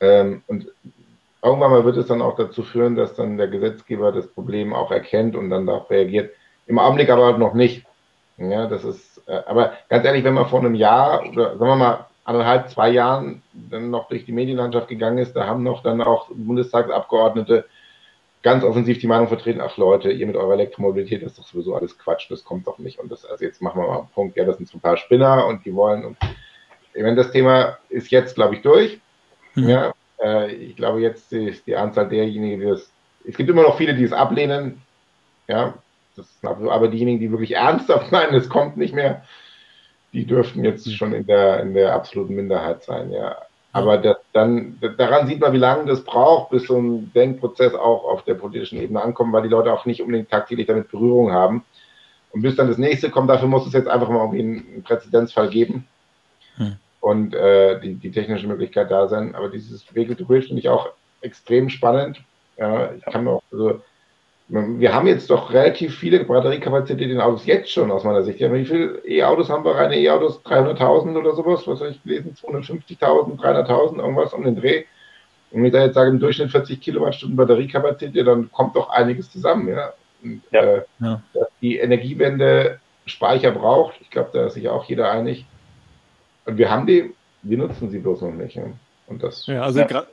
ähm, und irgendwann mal wird es dann auch dazu führen, dass dann der Gesetzgeber das Problem auch erkennt und dann darauf reagiert. Im Augenblick aber noch nicht. Ja, das ist, äh, aber ganz ehrlich, wenn man vor einem Jahr oder sagen wir mal anderthalb, zwei Jahren dann noch durch die Medienlandschaft gegangen ist, da haben noch dann auch Bundestagsabgeordnete ganz offensiv die Meinung vertreten, ach Leute, ihr mit eurer Elektromobilität, das ist doch sowieso alles Quatsch, das kommt doch nicht. Und das, also jetzt machen wir mal einen Punkt, ja, das sind so ein paar Spinner und die wollen und ich meine, das Thema ist jetzt, glaube ich, durch. Mhm. Ja, äh, ich glaube, jetzt ist die Anzahl derjenigen, die das, es gibt immer noch viele, die es ablehnen, ja, aber diejenigen, die wirklich ernsthaft meinen, es kommt nicht mehr, die dürften jetzt schon in der, in der absoluten Minderheit sein, ja. Aber das, dann, daran sieht man, wie lange das braucht, bis so ein Denkprozess auch auf der politischen Ebene ankommt, weil die Leute auch nicht unbedingt tagtäglich damit Berührung haben. Und bis dann das nächste kommt, dafür muss es jetzt einfach mal irgendwie einen Präzedenzfall geben hm. Und äh, die, die technische Möglichkeit da sein. Aber dieses Vehicle to Bridge finde ich auch extrem spannend. Ja, ich kann auch, also wir haben jetzt doch relativ viele Batteriekapazität in Autos jetzt schon aus meiner Sicht. Ja, wie viele E-Autos haben wir? Reine E-Autos 300.000 oder sowas? Was habe ich gelesen? 250.000, 300.000, irgendwas um den Dreh. Und wenn ich da jetzt sage, im Durchschnitt 40 Kilowattstunden Batteriekapazität, dann kommt doch einiges zusammen. Ja? Und, ja. Äh, ja. Dass die Energiewende Speicher braucht, ich glaube, da ist sich auch jeder einig. Und wir haben die, wir nutzen sie bloß noch nicht. Ja? Und das, ja, also ja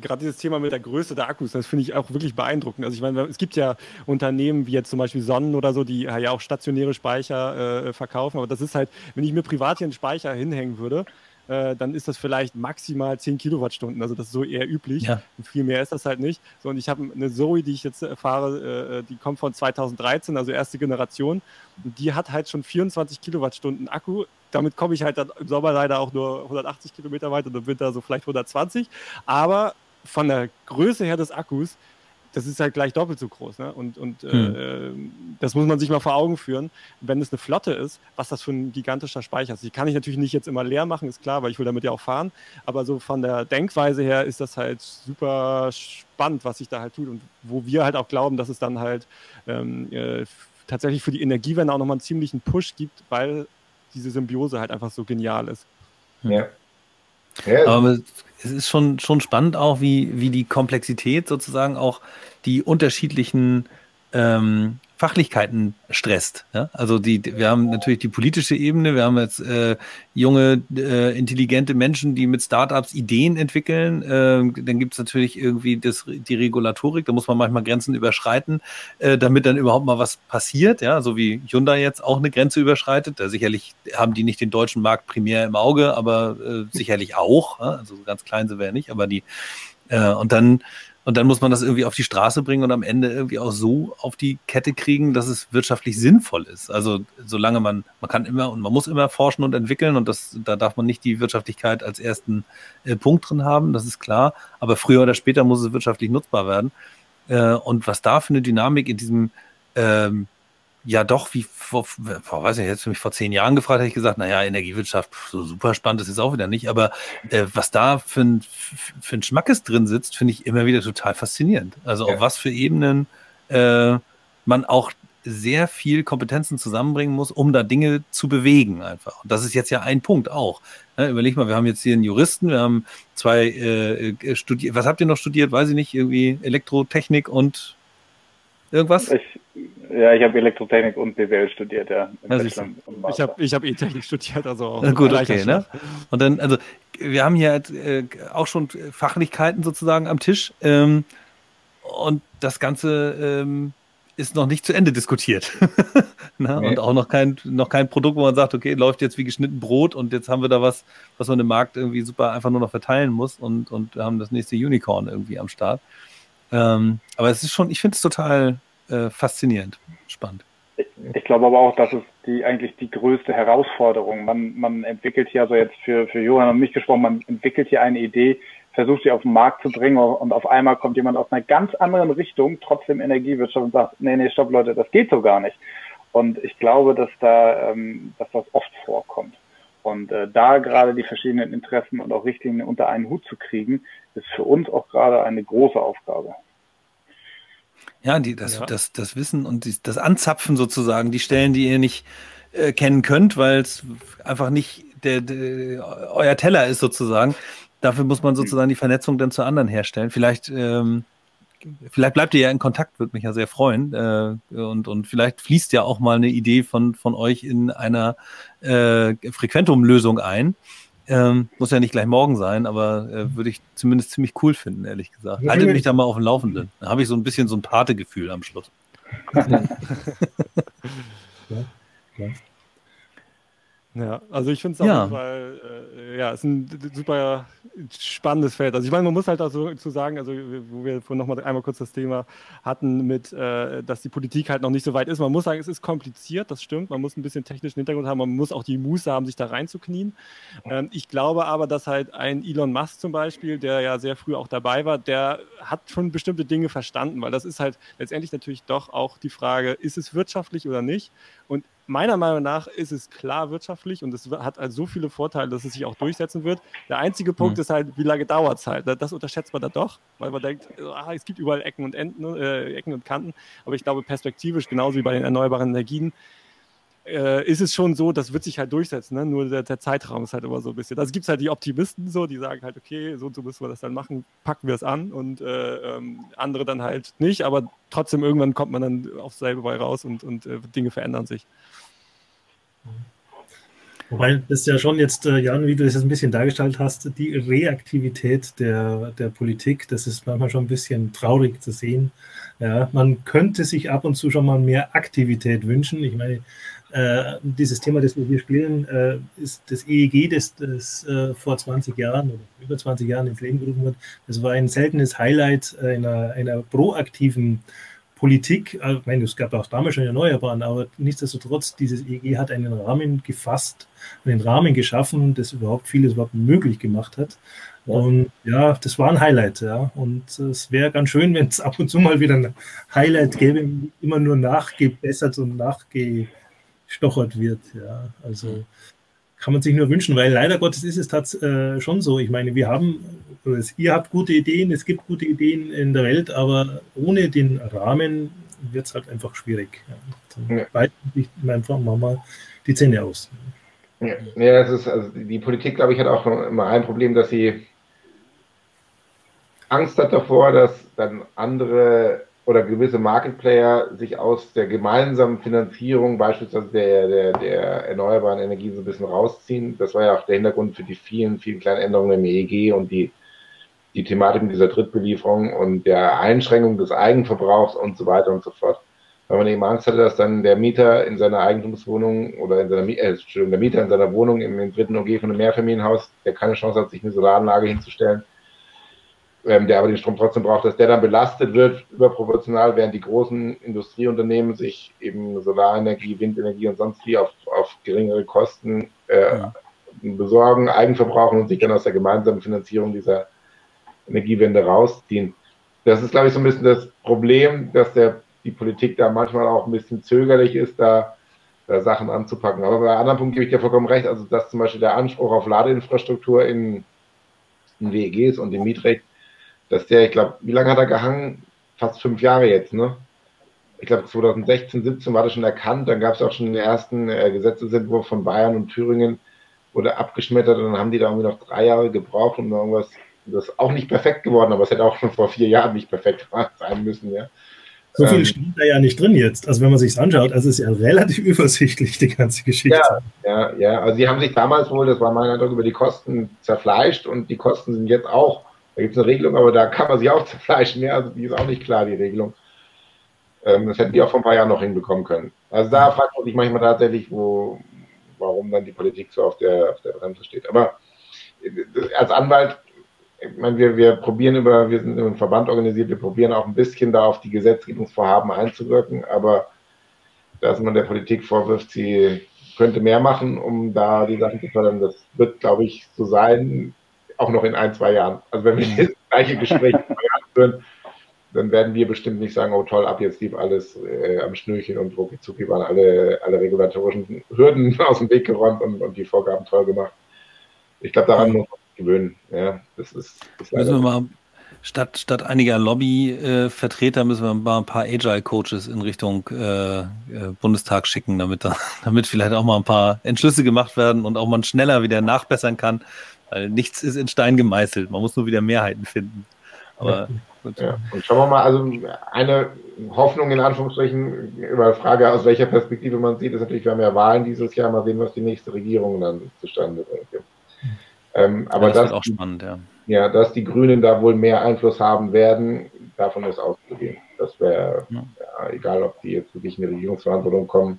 gerade dieses Thema mit der Größe der Akkus, das finde ich auch wirklich beeindruckend. Also ich meine, es gibt ja Unternehmen wie jetzt zum Beispiel Sonnen oder so, die ja auch stationäre Speicher äh, verkaufen, aber das ist halt, wenn ich mir privat hier einen Speicher hinhängen würde, äh, dann ist das vielleicht maximal 10 Kilowattstunden. Also das ist so eher üblich. Ja. Viel mehr ist das halt nicht. So, und ich habe eine Zoe, die ich jetzt fahre, äh, die kommt von 2013, also erste Generation. Und die hat halt schon 24 Kilowattstunden Akku damit komme ich halt dann im Sommer leider auch nur 180 Kilometer weit und im Winter so vielleicht 120. Aber von der Größe her des Akkus, das ist halt gleich doppelt so groß. Ne? Und, und hm. äh, das muss man sich mal vor Augen führen, wenn es eine Flotte ist, was das für ein gigantischer Speicher ist. Die kann ich natürlich nicht jetzt immer leer machen, ist klar, weil ich will damit ja auch fahren. Aber so von der Denkweise her ist das halt super spannend, was sich da halt tut und wo wir halt auch glauben, dass es dann halt ähm, äh, tatsächlich für die Energiewende auch nochmal einen ziemlichen Push gibt, weil diese Symbiose halt einfach so genial ist. Ja. Ja. Aber es ist schon, schon spannend auch, wie, wie die Komplexität sozusagen auch die unterschiedlichen ähm, Fachlichkeiten stresst. Ja? Also die, wir haben natürlich die politische Ebene, wir haben jetzt äh, junge, äh, intelligente Menschen, die mit Startups Ideen entwickeln. Äh, dann gibt es natürlich irgendwie das, die Regulatorik, da muss man manchmal Grenzen überschreiten, äh, damit dann überhaupt mal was passiert. Ja, so wie Hyundai jetzt auch eine Grenze überschreitet. Da sicherlich haben die nicht den deutschen Markt primär im Auge, aber äh, sicherlich auch. Ja? Also ganz klein sind wir ja nicht, aber die äh, und dann und dann muss man das irgendwie auf die Straße bringen und am Ende irgendwie auch so auf die Kette kriegen, dass es wirtschaftlich sinnvoll ist. Also solange man, man kann immer und man muss immer forschen und entwickeln und das, da darf man nicht die Wirtschaftlichkeit als ersten äh, Punkt drin haben, das ist klar. Aber früher oder später muss es wirtschaftlich nutzbar werden. Äh, und was da für eine Dynamik in diesem ähm, ja doch, wie vor, vor weiß nicht, jetzt mich vor zehn Jahren gefragt, hätte ich gesagt, naja, Energiewirtschaft, so super spannend ist es auch wieder nicht, aber äh, was da für ein, für ein Schmackes drin sitzt, finde ich immer wieder total faszinierend. Also ja. auf was für Ebenen äh, man auch sehr viel Kompetenzen zusammenbringen muss, um da Dinge zu bewegen einfach. Und das ist jetzt ja ein Punkt auch. Ja, überleg mal, wir haben jetzt hier einen Juristen, wir haben zwei äh, äh studiert, was habt ihr noch studiert? Weiß ich nicht, irgendwie Elektrotechnik und irgendwas? Ich, ja, ich habe Elektrotechnik und BWL studiert, ja. Also ich habe ich hab E-Technik studiert, also auch. Na gut, okay, ne? Und dann, also wir haben hier halt, äh, auch schon Fachlichkeiten sozusagen am Tisch. Ähm, und das Ganze ähm, ist noch nicht zu Ende diskutiert. ne? nee. Und auch noch kein, noch kein Produkt, wo man sagt, okay, läuft jetzt wie geschnitten Brot und jetzt haben wir da was, was man im Markt irgendwie super einfach nur noch verteilen muss und, und wir haben das nächste Unicorn irgendwie am Start. Ähm, aber es ist schon, ich finde es total äh, faszinierend, spannend. Ich, ich glaube aber auch, das ist die eigentlich die größte Herausforderung. Man, man entwickelt hier, also jetzt für, für Johann und mich gesprochen, man entwickelt hier eine Idee, versucht sie auf den Markt zu bringen und auf einmal kommt jemand aus einer ganz anderen Richtung, trotzdem Energiewirtschaft und sagt, nee, nee, stopp Leute, das geht so gar nicht. Und ich glaube, dass da, ähm, dass das oft vorkommt. Und äh, da gerade die verschiedenen Interessen und auch Richtlinien unter einen Hut zu kriegen, ist für uns auch gerade eine große Aufgabe. Ja, die, das, ja. Das, das Wissen und die, das Anzapfen sozusagen, die Stellen, die ihr nicht äh, kennen könnt, weil es einfach nicht der, der, euer Teller ist sozusagen. Dafür muss man sozusagen die Vernetzung dann zu anderen herstellen. Vielleicht, ähm, vielleicht bleibt ihr ja in Kontakt, würde mich ja sehr freuen. Äh, und, und vielleicht fließt ja auch mal eine Idee von, von euch in einer äh, Frequentum-Lösung ein. Ähm, muss ja nicht gleich morgen sein, aber äh, würde ich zumindest ziemlich cool finden, ehrlich gesagt. Haltet mich da mal auf dem Laufenden. Da habe ich so ein bisschen so ein Pate-Gefühl am Schluss. ja, ja. Ja, also ich finde es auf ja. Fall, äh, ja, ist ein super spannendes Feld. Also ich meine, man muss halt dazu zu sagen, also wo wir vorhin nochmal einmal kurz das Thema hatten mit, äh, dass die Politik halt noch nicht so weit ist. Man muss sagen, es ist kompliziert, das stimmt. Man muss ein bisschen technischen Hintergrund haben, man muss auch die Muße haben, sich da reinzuknien. Ähm, ich glaube aber, dass halt ein Elon Musk zum Beispiel, der ja sehr früh auch dabei war, der hat schon bestimmte Dinge verstanden, weil das ist halt letztendlich natürlich doch auch die Frage, ist es wirtschaftlich oder nicht? Und meiner Meinung nach ist es klar wirtschaftlich und es hat halt so viele Vorteile, dass es sich auch durchsetzen wird. Der einzige Punkt mhm. ist halt, wie lange dauert es halt. Das unterschätzt man da doch, weil man denkt, ah, es gibt überall Ecken und Enden, äh, Ecken und Kanten. Aber ich glaube, perspektivisch, genauso wie bei den erneuerbaren Energien, äh, ist es schon so, das wird sich halt durchsetzen. Ne? Nur der, der, Zeitraum ist halt immer so ein bisschen. Also gibt es halt die Optimisten so, die sagen halt, okay, so und so müssen wir das dann machen, packen wir es an und äh, ähm, andere dann halt nicht, aber trotzdem irgendwann kommt man dann aufs selbe bei raus und, und äh, Dinge verändern sich. Wobei das ja schon jetzt, äh, Jan, wie du das jetzt ein bisschen dargestellt hast, die Reaktivität der, der Politik, das ist manchmal schon ein bisschen traurig zu sehen. Ja, man könnte sich ab und zu schon mal mehr Aktivität wünschen. Ich meine, äh, dieses Thema, das wir hier spielen, äh, ist das EEG, das, das äh, vor 20 Jahren oder über 20 Jahren ins Leben gerufen wird. Das war ein seltenes Highlight einer, einer proaktiven Politik. Ich meine, es gab auch damals schon Erneuerbaren, aber nichtsdestotrotz, dieses EEG hat einen Rahmen gefasst, einen Rahmen geschaffen, das überhaupt vieles überhaupt möglich gemacht hat. Und ja, das war ein Highlight, ja. Und es wäre ganz schön, wenn es ab und zu mal wieder ein Highlight gäbe, immer nur nachgebessert und nachge gestochert wird. Ja, also kann man sich nur wünschen, weil leider Gottes ist es tats äh, schon so. Ich meine, wir haben, ihr habt gute Ideen, es gibt gute Ideen in der Welt, aber ohne den Rahmen wird es halt einfach schwierig. Ja. Dann ja. sich einfach mal die Zähne aus. Ja, ja das ist, also die Politik, glaube ich, hat auch immer ein Problem, dass sie Angst hat davor, dass dann andere oder gewisse Market Player sich aus der gemeinsamen Finanzierung beispielsweise der, der, der erneuerbaren Energien so ein bisschen rausziehen. Das war ja auch der Hintergrund für die vielen, vielen kleinen Änderungen im EEG und die, die Thematik dieser Drittbelieferung und der Einschränkung des Eigenverbrauchs und so weiter und so fort. Weil man eben Angst hatte, dass dann der Mieter in seiner Eigentumswohnung oder in seiner, äh, Entschuldigung, der Mieter in seiner Wohnung im dritten OG von einem Mehrfamilienhaus, der keine Chance hat, sich eine Solaranlage hinzustellen, ähm, der aber den Strom trotzdem braucht, dass der dann belastet wird überproportional, während die großen Industrieunternehmen sich eben Solarenergie, Windenergie und sonst wie auf, auf geringere Kosten äh, ja. besorgen, Eigenverbrauchen und sich dann aus der gemeinsamen Finanzierung dieser Energiewende rausziehen. Das ist, glaube ich, so ein bisschen das Problem, dass der, die Politik da manchmal auch ein bisschen zögerlich ist, da, da Sachen anzupacken. Aber bei anderen Punkten gebe ich dir vollkommen recht, also dass zum Beispiel der Anspruch auf Ladeinfrastruktur in, in WEGs und im Mietrecht dass der, ich glaube, wie lange hat er gehangen? Fast fünf Jahre jetzt, ne? Ich glaube, 2016, 17 war das schon erkannt. Dann gab es auch schon den ersten äh, Gesetzesentwurf von Bayern und Thüringen, wurde abgeschmettert und dann haben die da irgendwie noch drei Jahre gebraucht, um irgendwas, das ist auch nicht perfekt geworden, aber es hätte auch schon vor vier Jahren nicht perfekt sein müssen, ja. So viel ähm, steht da ja nicht drin jetzt. Also wenn man sich es anschaut, also ist ja relativ übersichtlich, die ganze Geschichte. Ja, ja, ja. Also sie haben sich damals wohl, das war mein Eindruck, über die Kosten zerfleischt und die Kosten sind jetzt auch da gibt es eine Regelung, aber da kann man sich auch zerfleischen. Ja, also die ist auch nicht klar, die Regelung. Ähm, das hätten die auch vor ein paar Jahren noch hinbekommen können. Also da fragt man sich manchmal tatsächlich, wo, warum dann die Politik so auf der, auf der Bremse steht. Aber äh, als Anwalt, ich meine, wir, wir probieren über, wir sind im Verband organisiert, wir probieren auch ein bisschen da auf die Gesetzgebungsvorhaben einzuwirken, aber dass man der Politik vorwirft, sie könnte mehr machen, um da die Sachen zu fördern, das wird, glaube ich, so sein auch noch in ein, zwei Jahren. Also wenn wir das gleiche Gespräch führen, dann werden wir bestimmt nicht sagen, oh toll, ab jetzt lief alles äh, am Schnürchen und rucki waren alle, alle regulatorischen Hürden aus dem Weg geräumt und, und die Vorgaben toll gemacht. Ich glaube, daran muss man sich gewöhnen. Ja, das ist, das müssen, wir mal, Statt, statt einiger Lobbyvertreter müssen wir mal ein paar Agile-Coaches in Richtung äh, äh, Bundestag schicken, damit, da, damit vielleicht auch mal ein paar Entschlüsse gemacht werden und auch man schneller wieder nachbessern kann. Weil nichts ist in Stein gemeißelt. Man muss nur wieder Mehrheiten finden. Aber gut. Ja. Und schauen wir mal, also eine Hoffnung in Anführungsstrichen über die Frage, aus welcher Perspektive man sieht, ist natürlich, wir haben ja Wahlen dieses Jahr, mal sehen, was die nächste Regierung dann zustande bringt. Ähm, aber ja, das, das auch spannend, ja. Ja, dass die Grünen da wohl mehr Einfluss haben werden, davon ist auszugehen. Das wäre, ja. ja, egal ob die jetzt wirklich in die Regierungsverantwortung kommen,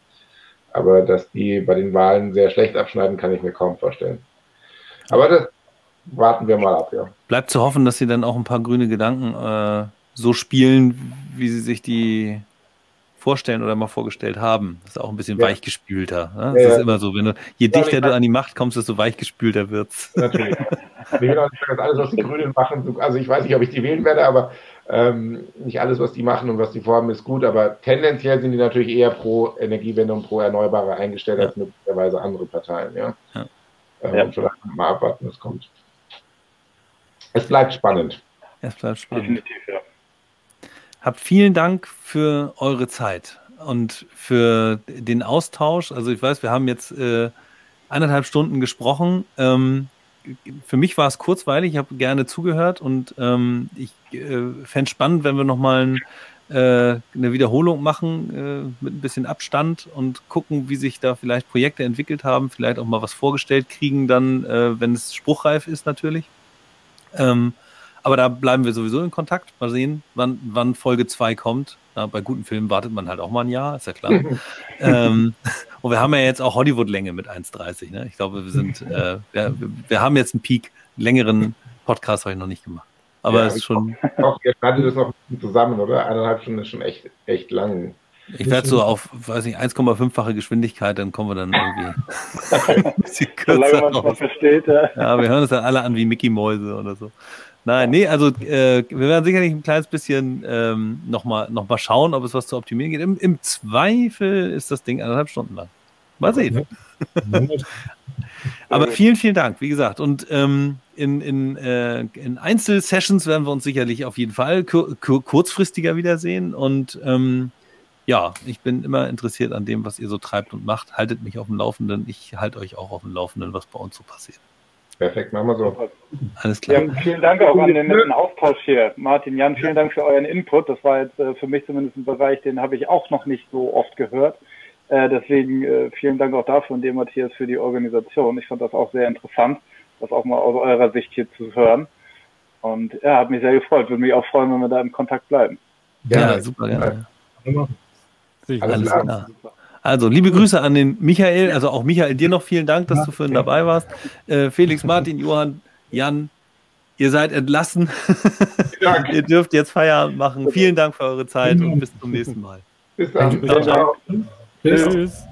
aber dass die bei den Wahlen sehr schlecht abschneiden, kann ich mir kaum vorstellen. Aber das warten wir mal ab, ja. Bleibt zu hoffen, dass sie dann auch ein paar grüne Gedanken äh, so spielen, wie sie sich die vorstellen oder mal vorgestellt haben. Das ist auch ein bisschen ja. weichgespülter. Ne? Das ja, ist immer so, wenn du, je dichter du an die Macht kommst, desto weichgespülter wird's. Natürlich. ich will auch nicht sagen, dass alles, was die Grünen machen, also ich weiß nicht, ob ich die wählen werde, aber ähm, nicht alles, was die machen und was die vorhaben, ist gut, aber tendenziell sind die natürlich eher pro Energiewende und pro Erneuerbare eingestellt als möglicherweise andere Parteien. Ja. Ja. Ja. mal abwarten, was kommt. Es bleibt spannend. Es bleibt spannend. Definitiv, ja. Habt vielen Dank für eure Zeit und für den Austausch. Also ich weiß, wir haben jetzt äh, eineinhalb Stunden gesprochen. Ähm, für mich war es kurzweilig, ich habe gerne zugehört und ähm, ich äh, fände es spannend, wenn wir nochmal ein, äh, eine Wiederholung machen äh, mit ein bisschen Abstand und gucken, wie sich da vielleicht Projekte entwickelt haben, vielleicht auch mal was vorgestellt kriegen, dann, äh, wenn es spruchreif ist natürlich. Ähm, aber da bleiben wir sowieso in Kontakt. Mal sehen, wann, wann Folge 2 kommt. Ja, bei guten Filmen wartet man halt auch mal ein Jahr, ist ja klar. ähm, und wir haben ja jetzt auch Hollywood-Länge mit 1,30. Ne? Ich glaube, wir sind, äh, wir, wir haben jetzt einen Peak. Längeren Podcast habe ich noch nicht gemacht. Aber es ist schon. Auch, ihr schneidet das noch zusammen, oder? Eineinhalb Stunden ist schon echt, echt lang. Ich werde so auf, weiß nicht, 1,5-fache Geschwindigkeit, dann kommen wir dann irgendwie ein bisschen kürzer. man versteht, ja. ja, wir hören uns dann alle an wie Mickey Mäuse oder so. Nein, nee, also äh, wir werden sicherlich ein kleines bisschen ähm, nochmal noch mal schauen, ob es was zu optimieren geht. Im, Im, Zweifel ist das Ding anderthalb Stunden lang. Mal sehen. Aber vielen, vielen Dank, wie gesagt. Und ähm, in, in, äh, in Einzelsessions werden wir uns sicherlich auf jeden Fall kur kurzfristiger wiedersehen. Und ähm, ja, ich bin immer interessiert an dem, was ihr so treibt und macht. Haltet mich auf dem Laufenden. Ich halte euch auch auf dem Laufenden, was bei uns so passiert. Perfekt, machen wir so. Alles klar. Ja, vielen Dank auch an den netten Austausch hier. Martin, Jan, vielen Dank für euren Input. Das war jetzt äh, für mich zumindest ein Bereich, den habe ich auch noch nicht so oft gehört. Äh, deswegen äh, vielen Dank auch dafür und dem Matthias für die Organisation. Ich fand das auch sehr interessant, das auch mal aus eurer Sicht hier zu hören. Und ja, hat mich sehr gefreut. Würde mich auch freuen, wenn wir da im Kontakt bleiben. Ja, ja super, gerne. Ja. Alles klar. Also, liebe Grüße an den Michael. Also auch Michael, dir noch vielen Dank, dass du vorhin dabei warst. Äh, Felix, Martin, Johann, Jan, ihr seid entlassen. ihr dürft jetzt Feierabend machen. Vielen Dank für eure Zeit und bis zum nächsten Mal. Bis dann. Ciao, ciao. Tschüss.